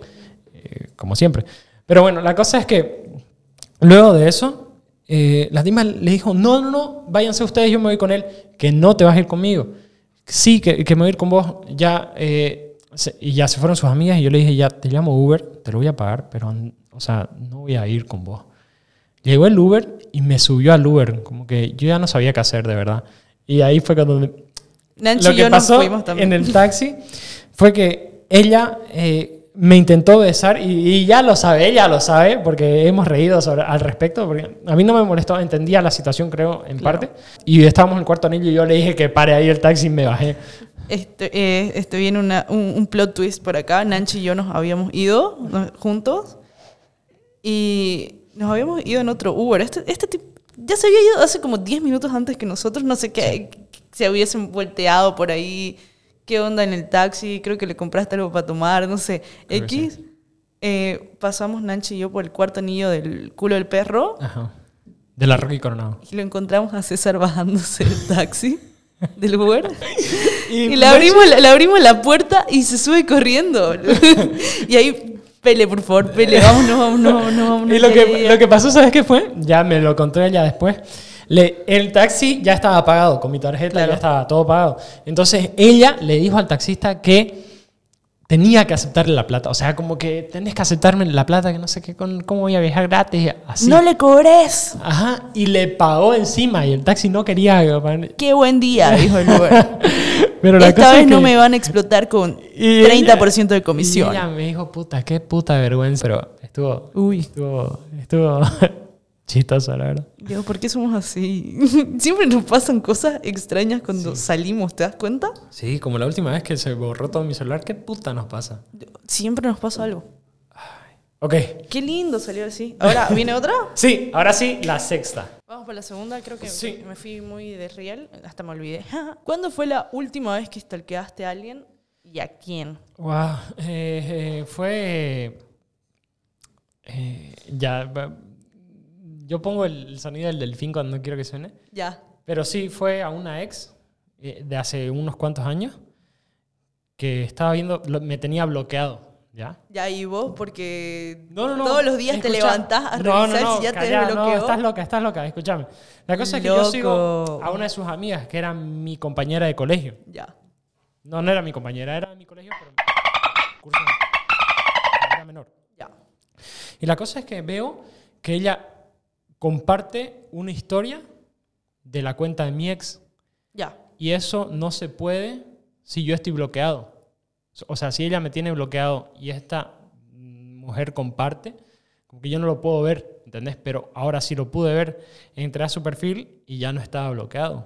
eh, como siempre. Pero bueno, la cosa es que luego de eso, eh, la Dima le dijo: No, no, no, váyanse ustedes, yo me voy con él, que no te vas a ir conmigo. Sí, que, que me voy a ir con vos. Ya, eh, se- y ya se fueron sus amigas y yo le dije: Ya, te llamo Uber, te lo voy a pagar, pero, o sea, no voy a ir con vos. Llegó el Uber y me subió al Uber, como que yo ya no sabía qué hacer, de verdad. Y ahí fue cuando me- Nanchi lo y que yo nos pasó fuimos también. en el taxi fue que ella eh, me intentó besar y, y ya lo sabe, ella lo sabe, porque hemos reído sobre, al respecto, porque a mí no me molestó, entendía la situación creo en Claro. parte, y estábamos en el cuarto anillo y yo le dije que pare ahí el taxi y me bajé. Este, eh, este viene una- un, un plot twist por acá. Nanchi y yo nos habíamos ido juntos y nos habíamos ido en otro Uber. Este, este tipo ya se había ido hace como 10 minutos antes que nosotros. No sé qué, se hubiesen volteado por ahí. ¿Qué onda en el taxi? Creo que le compraste algo para tomar, no sé. Creo X. eh, pasamos Nanchi y yo por el cuarto anillo del culo del perro Ajá. De la Rocky Coronado. y lo encontramos a César bajándose del taxi, del Uber. Y, le, Nancy- abrimos la, le abrimos la puerta y se sube corriendo. y ahí, Pele, por favor, Pele, vámonos, vámonos, vámonos. vámonos, Y lo que, ya, ya". lo que pasó, ¿sabes qué fue? Ya me lo contó ella después. Le, el taxi ya estaba pagado, con mi tarjeta Claro. ya estaba todo pagado. Entonces ella le dijo al taxista que tenía que aceptarle la plata. O sea, como que tenés que aceptarme la plata, que no sé qué, con, cómo voy a viajar gratis, así. No le cobres. Ajá, y le pagó encima y el taxi no quería. Qué buen día, dijo el Uber. Pero la Esta cosa vez es no que- me van a explotar con y 30% de Y comisión. ella me dijo, puta, qué puta vergüenza. Pero estuvo, Uy, estuvo, estuvo chistoso, la verdad. Dios, ¿por qué somos así? Siempre nos pasan cosas extrañas cuando salimos, ¿te das cuenta? Sí, como la última vez que se borró todo mi celular, ¿qué puta nos pasa? Siempre nos pasa algo. Ok. Qué lindo salió así. Ahora, ¿viene otra? Sí, ahora sí, la sexta. Vamos por la segunda, creo que Sí. me fui muy de real, hasta me olvidé. ¿Cuándo fue la última vez que stalkeaste a alguien ¿Y a quién? Wow. eh, eh, fue. eh, ya. Yo pongo el, sonido del delfín cuando no quiero que suene. Ya. Pero sí, fue a una ex eh, de hace unos cuantos años que estaba viendo, lo- me tenía bloqueado, ¿ya? Ya, y vos, porque No, no, no. todos los días te escucha- levantás a revisar si ya te desbloqueó. No, estás loca, estás loca, escúchame. La cosa es que yo sigo a una de sus amigas, que era mi compañera de colegio. Ya. No, no era mi compañera, era de mi colegio, pero curso era menor. Ya. Y la cosa es que veo que ella comparte una historia de la cuenta de mi ex Ya. y eso no se puede si yo estoy bloqueado. O sea, si ella me tiene bloqueado y esta mujer comparte, como que yo no lo puedo ver, ¿entendés? Pero ahora sí lo pude ver. Entré a su perfil y ya no estaba bloqueado.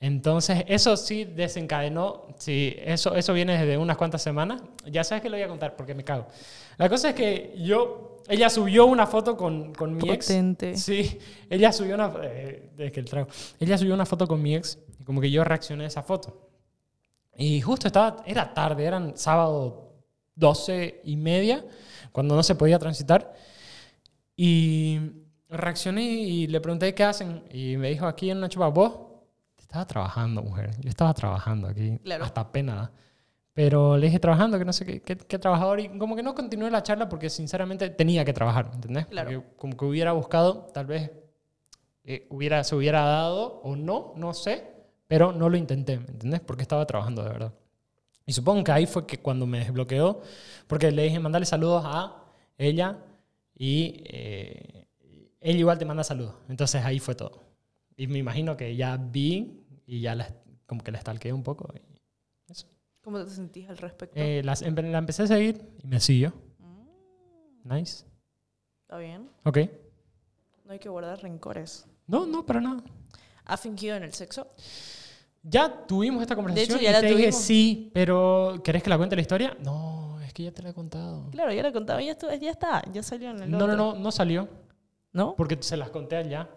Entonces, eso sí desencadenó, sí, eso, eso viene desde unas cuantas semanas. Ya sabes que lo voy a contar porque me cago. La cosa es que yo, ella subió una foto con, con mi ex. Potente. Sí, ella subió una, eh, es que el trago. Ella subió una foto con mi ex y como que yo reaccioné a esa foto. Y justo estaba, era tarde, eran sábado 12 y media, cuando no se podía transitar. Y reaccioné y le pregunté qué hacen. Y me dijo, aquí en una chupa, vos estaba trabajando, mujer. Yo estaba trabajando aquí, Claro. hasta pena. Pero le dije trabajando, que no sé qué, qué, qué trabajador. Y como que no continué la charla porque sinceramente tenía que trabajar, ¿entendés? Claro. Porque como que hubiera buscado, tal vez eh, hubiera, se hubiera dado o no, no sé. Pero no lo intenté, ¿me entendés? Porque estaba trabajando de verdad. Y supongo que ahí fue que cuando me desbloqueó, porque le dije mandarle saludos a ella y eh, ella igual te manda saludos. Entonces ahí fue todo. Y me imagino que ya vi y ya la, como que la stalkeé un poco. y. ¿Cómo te sentís al respecto? Eh, las- la empecé a seguir y me siguió. Mm, Nice. Está bien. Ok. No hay que guardar rencores. No, no, para nada. ¿Ha fingido en el sexo? Ya tuvimos esta conversación ya y la te dije tuvimos. sí, pero ¿querés que la cuente la historia? No, es que ya te la he contado. Claro, ya la contaba. Ya, estu- ya está. Ya salió en el No, no, otro. no, no salió ¿No? porque se las conté allá.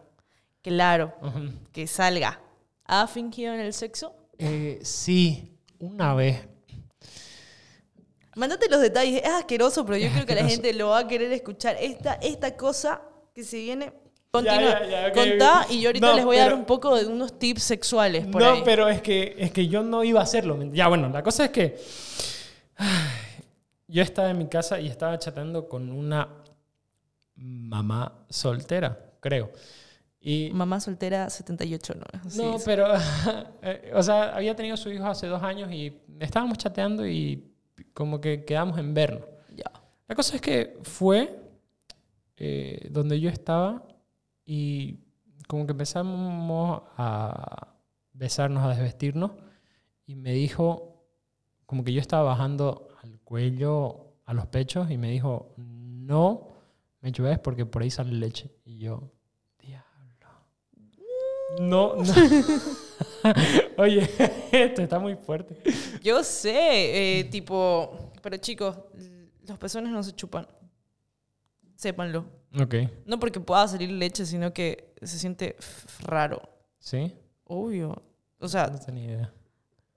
Claro. Ujú. Que salga. ¿Ha fingido en el sexo? Eh, sí, una vez. Mándate los detalles. Es asqueroso, pero yo Es creo que la gente lo va a querer escuchar. Esta, esta cosa que se viene. Continúa. ya, ya, ok, Contá y yo ahorita No, les voy a dar un poco de unos tips sexuales por no, ahí. pero es que, es que yo no iba a hacerlo. ¿me- Ya, bueno, la cosa es que yo estaba en mi casa y estaba chateando con una mamá soltera, creo. Y, Mamá soltera 78, ¿no? Sí, no, sí. pero, eh, o sea, había tenido su hijo hace dos años y estábamos chateando y como que quedamos en vernos. Ya. La cosa es que fue eh, donde yo estaba y como que empezamos a besarnos, a desvestirnos y me dijo, como que yo estaba bajando al cuello, a los pechos y me dijo, no me chupes porque por ahí sale leche. Y yo. No, no. Oye, esto está muy fuerte. Yo sé, eh, tipo. Pero chicos, los pezones no se chupan. Sépanlo. Ok, No porque pueda salir leche, sino que se siente raro. ¿sí? Obvio. O sea, No tenía idea.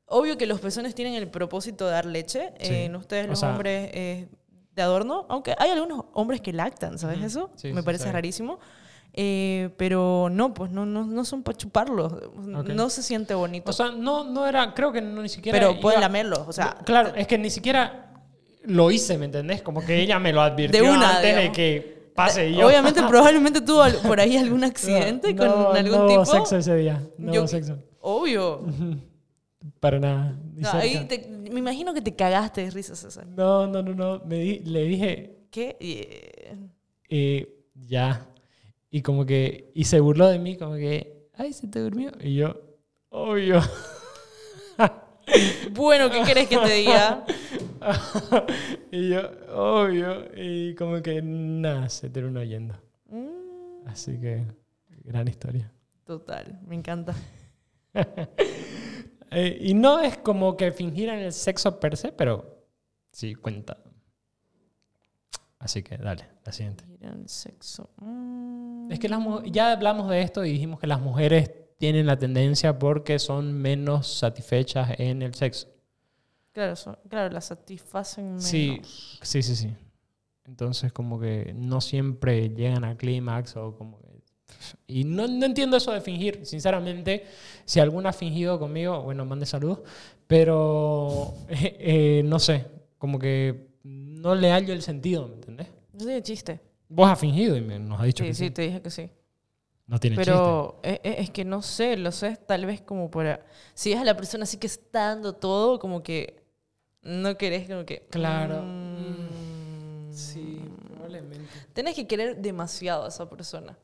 obvio que los pezones tienen el propósito de dar leche. Sí. Eh, en ustedes, O los sea- hombres, eh, de adorno. Aunque hay algunos hombres que lactan, ¿sabes eso? Sí, Me sí, parece rarísimo. Eh, pero no, pues no, no, no son para chuparlos. Ok. No se siente bonito. O sea, no, no era, creo que no ni siquiera. pero pueden iba- lamerlos. O sea, claro, es que ni siquiera lo hice, ¿me entendés? Como que ella me lo advirtió De una, antes de digamos. que pase. y yo, Obviamente, probablemente tuvo por ahí algún accidente no, con algún no tipo. hubo sexo ese día. No Yo- sexo. Obvio. Para nada. No, ahí te- me imagino que te cagaste de risa, César. No, no, no, no. Me di- le dije, ¿Qué? Y, eh, eh, ya. Y como que, y se burló de mí, como que, ay, se te durmió. Y yo, obvio. Bueno, ¿qué querés que te diga? y yo, obvio. Y como que nada, se terminó yendo. Mm, Así que, gran historia. Total, me encanta. Eh, y no es como que fingir en el sexo per se, pero sí cuenta. Así que dale, la siguiente. Al sexo. Mm. Es que las ya hablamos de esto y dijimos que las mujeres tienen la tendencia porque son menos satisfechas en el sexo. Claro, so- claro, la satisfacen menos. Sí, sí, sí, sí. Entonces como que no siempre llegan al clímax o como que... Y no, no entiendo eso de fingir, sinceramente. Si alguna ha fingido conmigo, bueno, mande saludos. Pero eh, eh, no sé, como que no le hallo el sentido, ¿me entendés? No tiene chiste. Vos has fingido y me- nos has dicho Sí, que sí. sí, te dije que sí. No tiene. Pero e- e- es, que no sé, lo sé tal vez como para... Si es a la persona así que está dando todo, como que no querés como que... Claro. mm, Sí, probablemente. Tenés que querer demasiado a esa persona,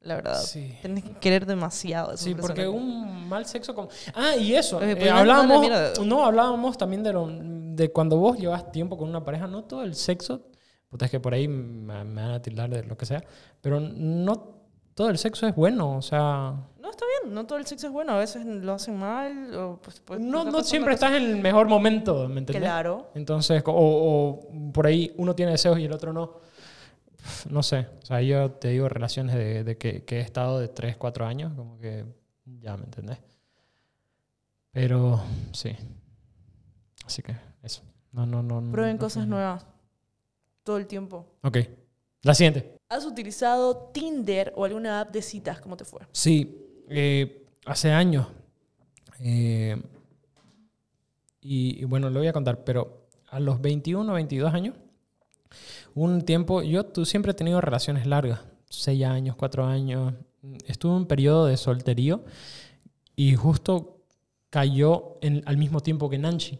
la verdad. Sí. Tenés que querer demasiado a esa Sí, persona. porque un mal sexo como... Ah, y eso. Eh, pues, hablábamos, no, hablábamos también de, lo, de cuando vos llevas tiempo con una pareja, no todo el sexo, puta, es que por ahí me, me van a tildar de lo que sea, pero no todo el sexo es bueno, o sea... No, está bien, no todo el sexo es bueno, a veces lo hacen mal. O pues, pues, No, no siempre estás en el mejor momento, ¿me entendés? Claro. Entonces, o, o por ahí uno tiene deseos y el otro no. No sé, o sea, yo te digo relaciones de, de que, que he estado de 3, 4 años, como que ya, ¿me entendés? Pero sí. Así que eso. No, no, no. no- Prueben no cosas fue- nuevas todo el tiempo. Ok. La siguiente. ¿Has utilizado Tinder o alguna app de citas? ¿Cómo te fue? Sí, eh, hace años. eh, y, y bueno, lo voy a contar, pero a los 21 o 22 años, un tiempo, yo tú, siempre he tenido relaciones largas, 6 años, 4 años. Estuve en un periodo de solterío y justo cayó en- al mismo tiempo que Nanchi.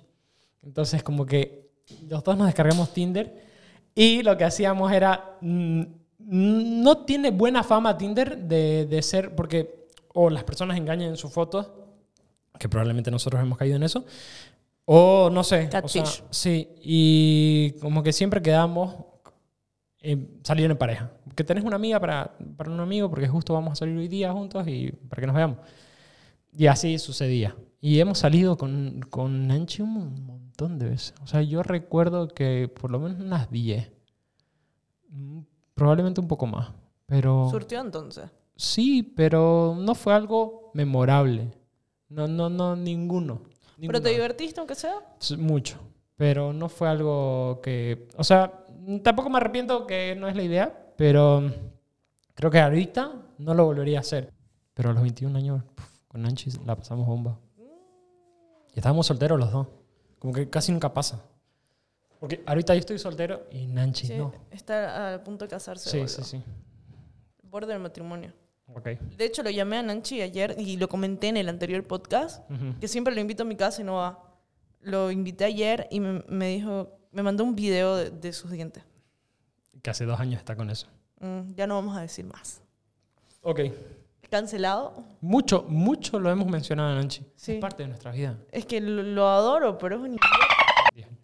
Entonces, como que los dos nos descargamos Tinder y lo que hacíamos era. mm, mm, no tiene buena fama Tinder de, de ser. Porque o las personas engañan en sus fotos, que probablemente nosotros hemos caído en eso, o no sé. o sea, sí, y como que siempre quedamos en salir en pareja. Que tenés una amiga para, para un amigo, porque justo vamos a salir hoy día juntos y para que nos veamos. Y así sucedía. Y hemos salido con, con Nanchi un montón de veces. O sea, yo recuerdo que por lo menos unas 10. Mm, Probablemente un poco más. Pero ¿Surtió entonces? sí, pero no fue algo memorable. No, no, no, ninguno. ¿Pero te divertiste aunque sea? Mucho. Pero no fue algo que... O sea, tampoco me arrepiento que no es la idea, pero creo que ahorita no lo volvería a hacer. Pero a los 21 años, puf, con Nanchi la pasamos bomba. Y estábamos solteros los dos. Como que casi nunca pasa. Porque ahorita yo estoy soltero y Nanchi Sí, no. está a punto de casarse. Sí, sí, sí. Borde del matrimonio. Ok. De hecho, lo llamé a Nanchi ayer y lo comenté en el anterior podcast, Ujú. que siempre lo invito a mi casa y no va. Lo invité ayer y me, me dijo, me mandó un video de, de sus dientes. Que hace dos años está con eso. Mm, ya no vamos a decir más. Ok. ¿Cancelado? Mucho, mucho lo hemos mencionado Nanchi. Sí. Es parte de nuestra vida. Es que lo, lo adoro, pero es un.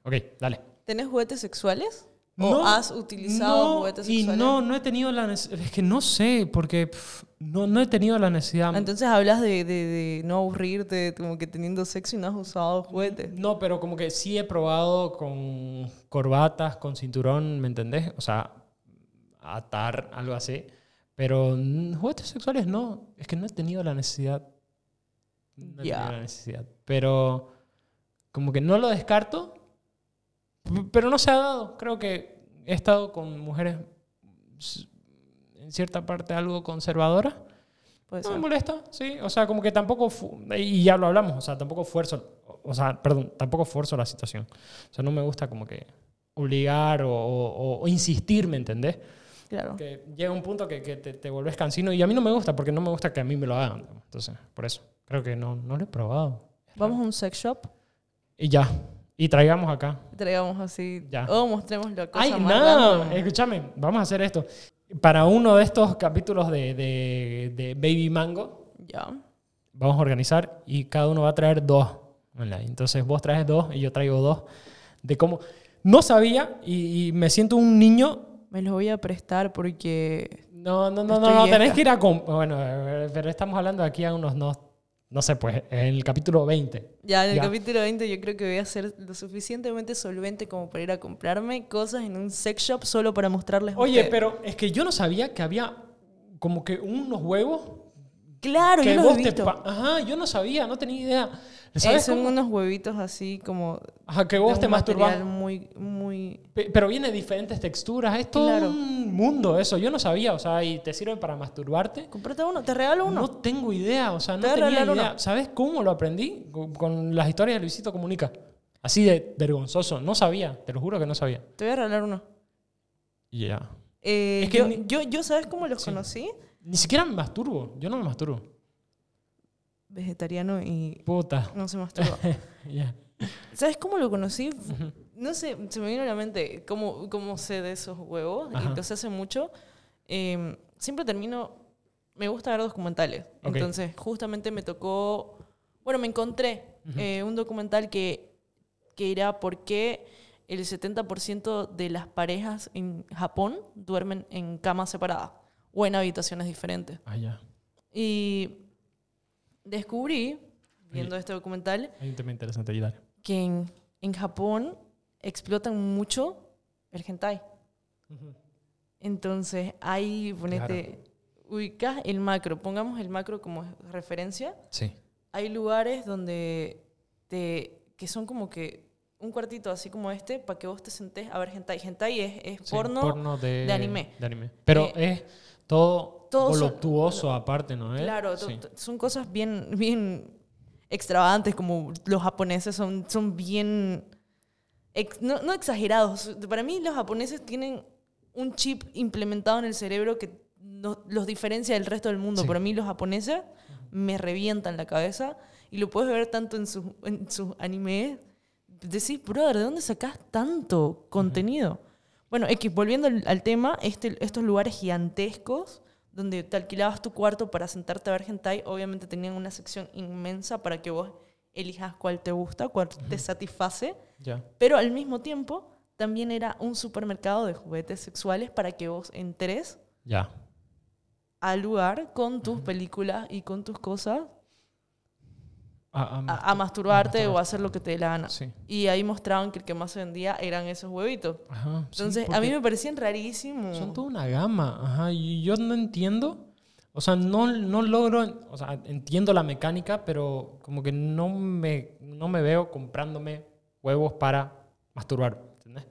Ok, dale. ¿Tenés juguetes sexuales? ¿O No, has utilizado no, juguetes y sexuales? no, no he tenido la necesidad. Es que no sé, porque no, no he tenido la necesidad. Entonces hablas de, de, de no aburrirte, como que teniendo sexo y no has usado juguetes. No, pero como que sí he probado con corbatas, con cinturón, ¿me entendés? O sea, atar, algo así. Pero mm, juguetes sexuales no. Es que no he tenido la necesidad. No he Ya. tenido la necesidad. Pero como que no lo descarto. Pero no se ha dado. Creo que he estado con mujeres en cierta parte algo conservadoras. Puede No me molesta, sí. O sea, como que tampoco. Y ya lo hablamos, o sea, tampoco fuerzo. O sea, perdón, tampoco fuerzo la situación. O sea, no me gusta como que obligar o, o- o insistir, ¿me entendés? Claro. Que llega un punto que, que te, te vuelves cansino y a mí no me gusta porque no me gusta que a mí me lo hagan. Entonces, por eso. Creo que no, no lo he probado. Vamos a un sex shop Y ya. Y traigamos acá. traigamos así. Ya. O mostremos la cosa Ay, más no, escúchame, vamos a hacer esto. Para uno de estos capítulos de, de- de Baby Mango, Ya. vamos a organizar y cada uno va a traer dos online. Entonces vos traes dos y yo traigo dos. De cómo... No sabía y, y me siento un niño... Me los voy a prestar porque. No, no, no, no, no, vieja. tenés que ir a... Bueno, eh, pero estamos hablando aquí a unos... No, no sé, pues, en el capítulo 20. Ya, en el Ya. capítulo 20 yo creo que voy a ser lo suficientemente solvente como para ir a comprarme cosas en un sex shop solo para mostrarles a Oye, ustedes. pero es que yo no sabía que había como que unos huevos Claro, que yo los vos he te visto. Ajá, yo no sabía, no tenía idea. Eh, ¿Sabes son cómo? unos huevitos así como Ajá, que vos te material muy, muy... Pe- Pero viene de diferentes texturas. Es todo Claro. un mundo eso. Yo no sabía, o sea, y te sirve para masturbarte. Comprate uno, te regalo uno. No tengo idea, o sea, no Te tenía idea. uno. ¿Sabes cómo lo aprendí? Con, con las historias de Luisito Comunica. Así de vergonzoso. No sabía, te lo juro que no sabía. Te voy a regalar uno. Ya. Eh, Es que yo, ni- yo, yo, ¿sabes cómo los Sí. conocí? Ni siquiera me masturbo. Yo no me masturbo. Vegetariano y Puta. no se masturba. Ya. ¿Sabes cómo lo conocí? No sé, se me vino a la mente cómo, cómo sé de esos huevos. Ajá. Y los hace mucho. Eh, siempre termino... Me gusta ver documentales. Ok. Entonces, justamente me tocó... Bueno, me encontré eh, un documental que, que era por qué el 70% de las parejas en Japón duermen en camas separadas o en habitaciones diferentes. Ah, ya. Y descubrí, viendo este documental, Hay un tema interesante, dale. que en, en Japón explotan mucho el hentai. Entonces, ahí, ponete, ubicas el macro, pongamos el macro como referencia. Sí. Hay lugares donde te, que son como que un cuartito así como este para que vos te sentés a ver hentai. Hentai es, es Sí, porno, de, de anime. de anime. Pero Eh, es todo todos son- voluptuoso aparte, ¿no? es? Claro, Sí. to- son cosas bien, bien extravagantes, como los japoneses son, son bien, ex- no, no exagerados. Para mí los japoneses tienen un chip implementado en el cerebro que los diferencia del resto del mundo. Sí. Para mí los japoneses me revientan la cabeza y lo puedes ver tanto en sus en sus animes. Decís, brother, ¿de dónde sacás tanto contenido? Bueno, X, volviendo al, tema, este, estos lugares gigantescos donde te alquilabas tu cuarto para sentarte a ver hentai, obviamente tenían una sección inmensa para que vos elijas cuál te gusta, cuál te satisface, pero al mismo tiempo también era un supermercado de juguetes sexuales para que vos entres al lugar con tus películas y con tus cosas A, a, a masturbarte masturbar. o a hacer lo que te dé la gana. Sí. Y ahí mostraban que el que más se vendía eran esos huevitos. Ajá, sí, Entonces, a porque mí me parecían rarísimos. Son toda una gama. Ajá. Y yo no entiendo. O sea, no, no logro. O sea, entiendo la mecánica, pero como que no me, no me veo comprándome huevos para masturbar. ¿Entendés?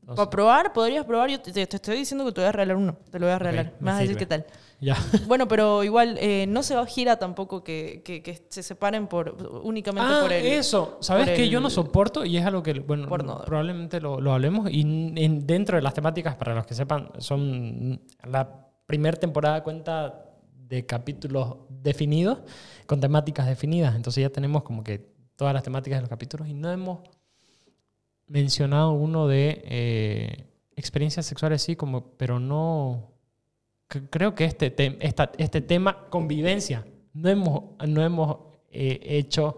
Entonces, Para probar, podrías probar. Yo te, te- estoy diciendo que te voy a regalar uno. Te lo voy a regalar. me me vas a decir qué tal. Ya. Bueno, pero igual eh, no se va a gira tampoco que, que- que se separen por únicamente Ah, por eso. ¿Sabes que yo no soporto? Y es algo que, bueno, porno. probablemente lo, lo hablemos. Y en- dentro de las temáticas, para los que sepan, son. La primera temporada cuenta de capítulos definidos con temáticas definidas. Entonces ya tenemos como que todas las temáticas de los capítulos y no hemos mencionado uno de eh, experiencias sexuales, sí, como, pero no. Creo que este, te- esta- este tema, convivencia, no hemos, no hemos eh, hecho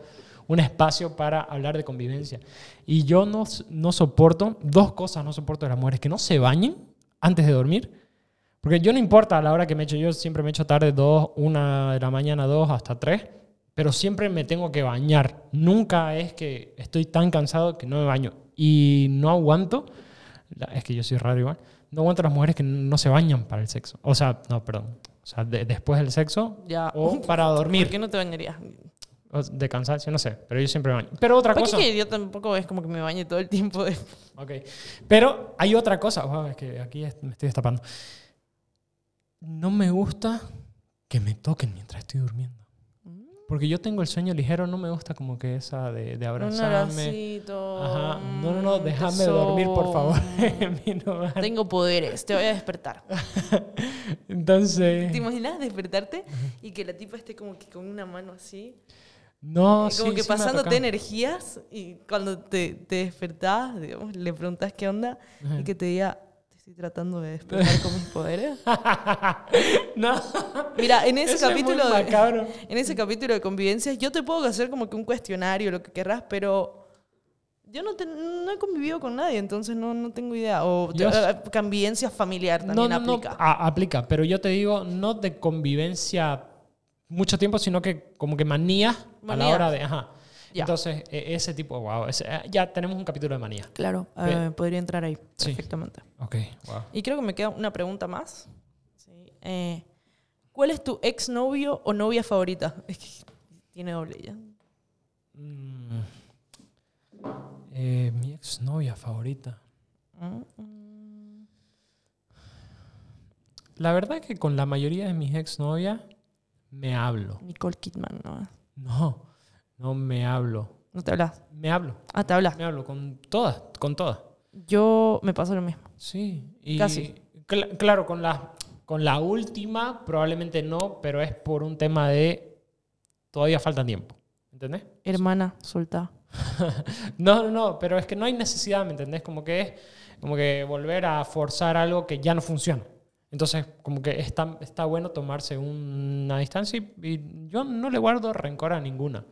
un espacio para hablar de convivencia. Y yo no, no soporto, dos cosas no soporto de las mujeres, que no se bañen antes de dormir. Porque yo no importa a la hora que me echo, yo siempre me echo tarde, dos, una de la mañana, dos, hasta tres, pero siempre me tengo que bañar. Nunca es que estoy tan cansado que no me baño. Y no aguanto, es que yo soy raro igual, no aguanto a las mujeres que no se bañan para el sexo. O sea, no, perdón. O sea, de- después del sexo Ya. o para ¿Por dormir, qué no te bañarías? o de cansancio, no sé, pero yo siempre me baño. Pero otra ¿Para qué cosa... que yo tampoco es como que me bañe todo el tiempo? De... Ok. Pero hay otra cosa. Wow, es que aquí me estoy destapando. No me gusta que me toquen mientras estoy durmiendo. Porque yo tengo el sueño ligero, no me gusta como que esa de, de Un abrazarme. abracito. Ajá. No, no, no, déjame dormir, por favor. Tengo poderes, te voy a despertar. Entonces. ¿Te imaginas despertarte y que la tipa esté como que con una mano así? No, Y como sí, que sí pasándote energías y cuando te, te despertás, digamos, le preguntas qué onda Ajá. y que te diga, estoy tratando de despertar con mis poderes. no. Mira, en ese Eso es muy capítulo de, en ese capítulo de convivencias, yo te puedo hacer como que un cuestionario, lo que querrás, pero yo no, te- no he convivido con nadie, entonces no, no tengo idea. O Yo- eh, convivencia familiar también no, no, aplica. a- aplica, pero yo te digo, no de convivencia mucho tiempo, sino que como que manía, a la hora de... Ajá. Entonces, e- ese tipo, wow, ese- eh, ya tenemos un capítulo de manía. Claro, eh, podría entrar ahí Sí. perfectamente. Ok, wow. Y creo que me queda una pregunta más. Sí. Eh, ¿Cuál es tu exnovio o novia favorita? Es que tiene doble ya. Mm. Eh, mi exnovia favorita. Mm, La verdad que con la mayoría de mis exnovias me hablo. Nicole Kidman, ¿no? No, no me hablo. No te hablas. Me hablo. Ah, te hablas. Me hablo con todas, con todas. Yo me paso lo mismo. Sí. Y Casi. cl- claro, con la, con la última probablemente no, pero es por un tema de todavía falta tiempo. ¿Entendés? Hermana, soltá. No, no, no, pero es que no hay necesidad, ¿me entendés? Como que es como que volver a forzar algo que ya no funciona. Entonces, como que está, está bueno tomarse una distancia y, y yo no le guardo rencor a ninguna.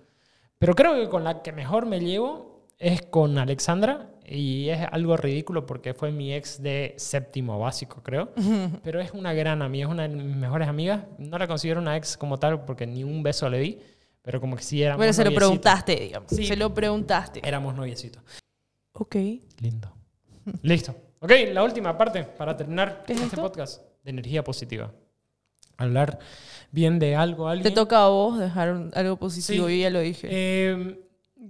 Pero creo que con la que mejor me llevo es con Alexandra y es algo ridículo porque fue mi ex de séptimo básico, creo. Pero es una gran amiga, es una de mis mejores amigas. No la considero una ex como tal porque ni un beso le di, pero como que sí éramos Bueno, se lo noviecitos. preguntaste, digamos. Sí. Se lo preguntaste. Éramos noviecitos. Ok. Lindo. Listo. Ok, la última parte para terminar ¿Qué es este esto? podcast de energía positiva. Hablar bien de algo, Te alguien. toca a vos dejar algo positivo, Sí. yo ya lo dije. Eh,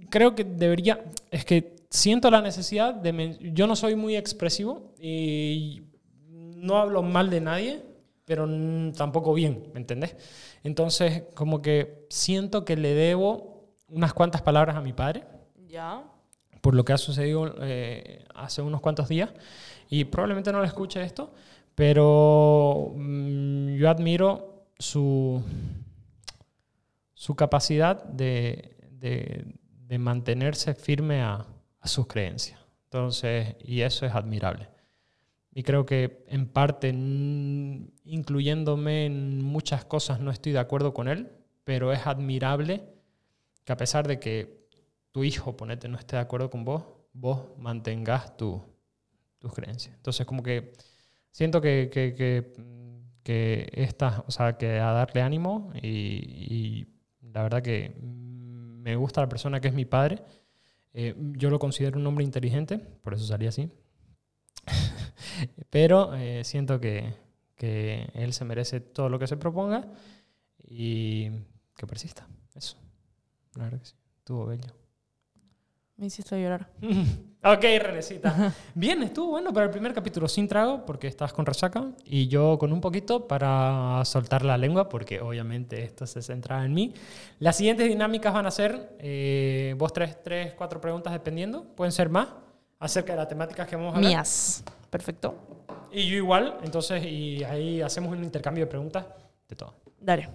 creo que debería. Es que siento la necesidad de. Yo no soy muy expresivo y no hablo mal de nadie, pero tampoco bien, ¿me entendés? Entonces, como que siento que le debo unas cuantas palabras a mi padre ya. por lo que ha sucedido eh, hace unos cuantos días y probablemente no le escuche esto, pero mm, yo admiro su, su capacidad de, de- de mantenerse firme a, a sus creencias. Entonces, y eso es admirable. Y creo que en parte, incluyéndome en muchas cosas, no estoy de acuerdo con él, pero es admirable que a pesar de que tu hijo, ponete, no esté de acuerdo con vos, vos mantengas tu, tus creencias. Entonces, como que siento que, que, que esta, o sea, que a darle ánimo y, y la verdad que me gusta la persona que es mi padre. Eh, yo lo considero un hombre inteligente, por eso salí así. Pero eh, siento que, que él se merece todo lo que se proponga y que persista. Eso. La verdad que sí. Estuvo bello. Me hiciste llorar. ok, Renecita. Bien, estuvo bueno para el primer capítulo sin trago porque estás con resaca y yo con un poquito para soltar la lengua porque obviamente esto se centra en mí. Las siguientes dinámicas van a ser eh, vos tres, tres, cuatro preguntas dependiendo, pueden ser más acerca de las temáticas que vamos a hablar. Mías. Perfecto. Y yo igual, entonces y ahí hacemos un intercambio de preguntas de todo. Dale.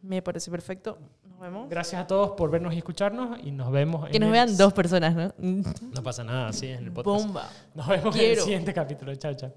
Me parece perfecto. Vemos. Gracias a todos por vernos y escucharnos y nos vemos Que en nos el- vean dos personas, ¿no? No pasa nada, sí, en el podcast. Bomba. Nos vemos en el Quiero. siguiente capítulo. Chao. Chao.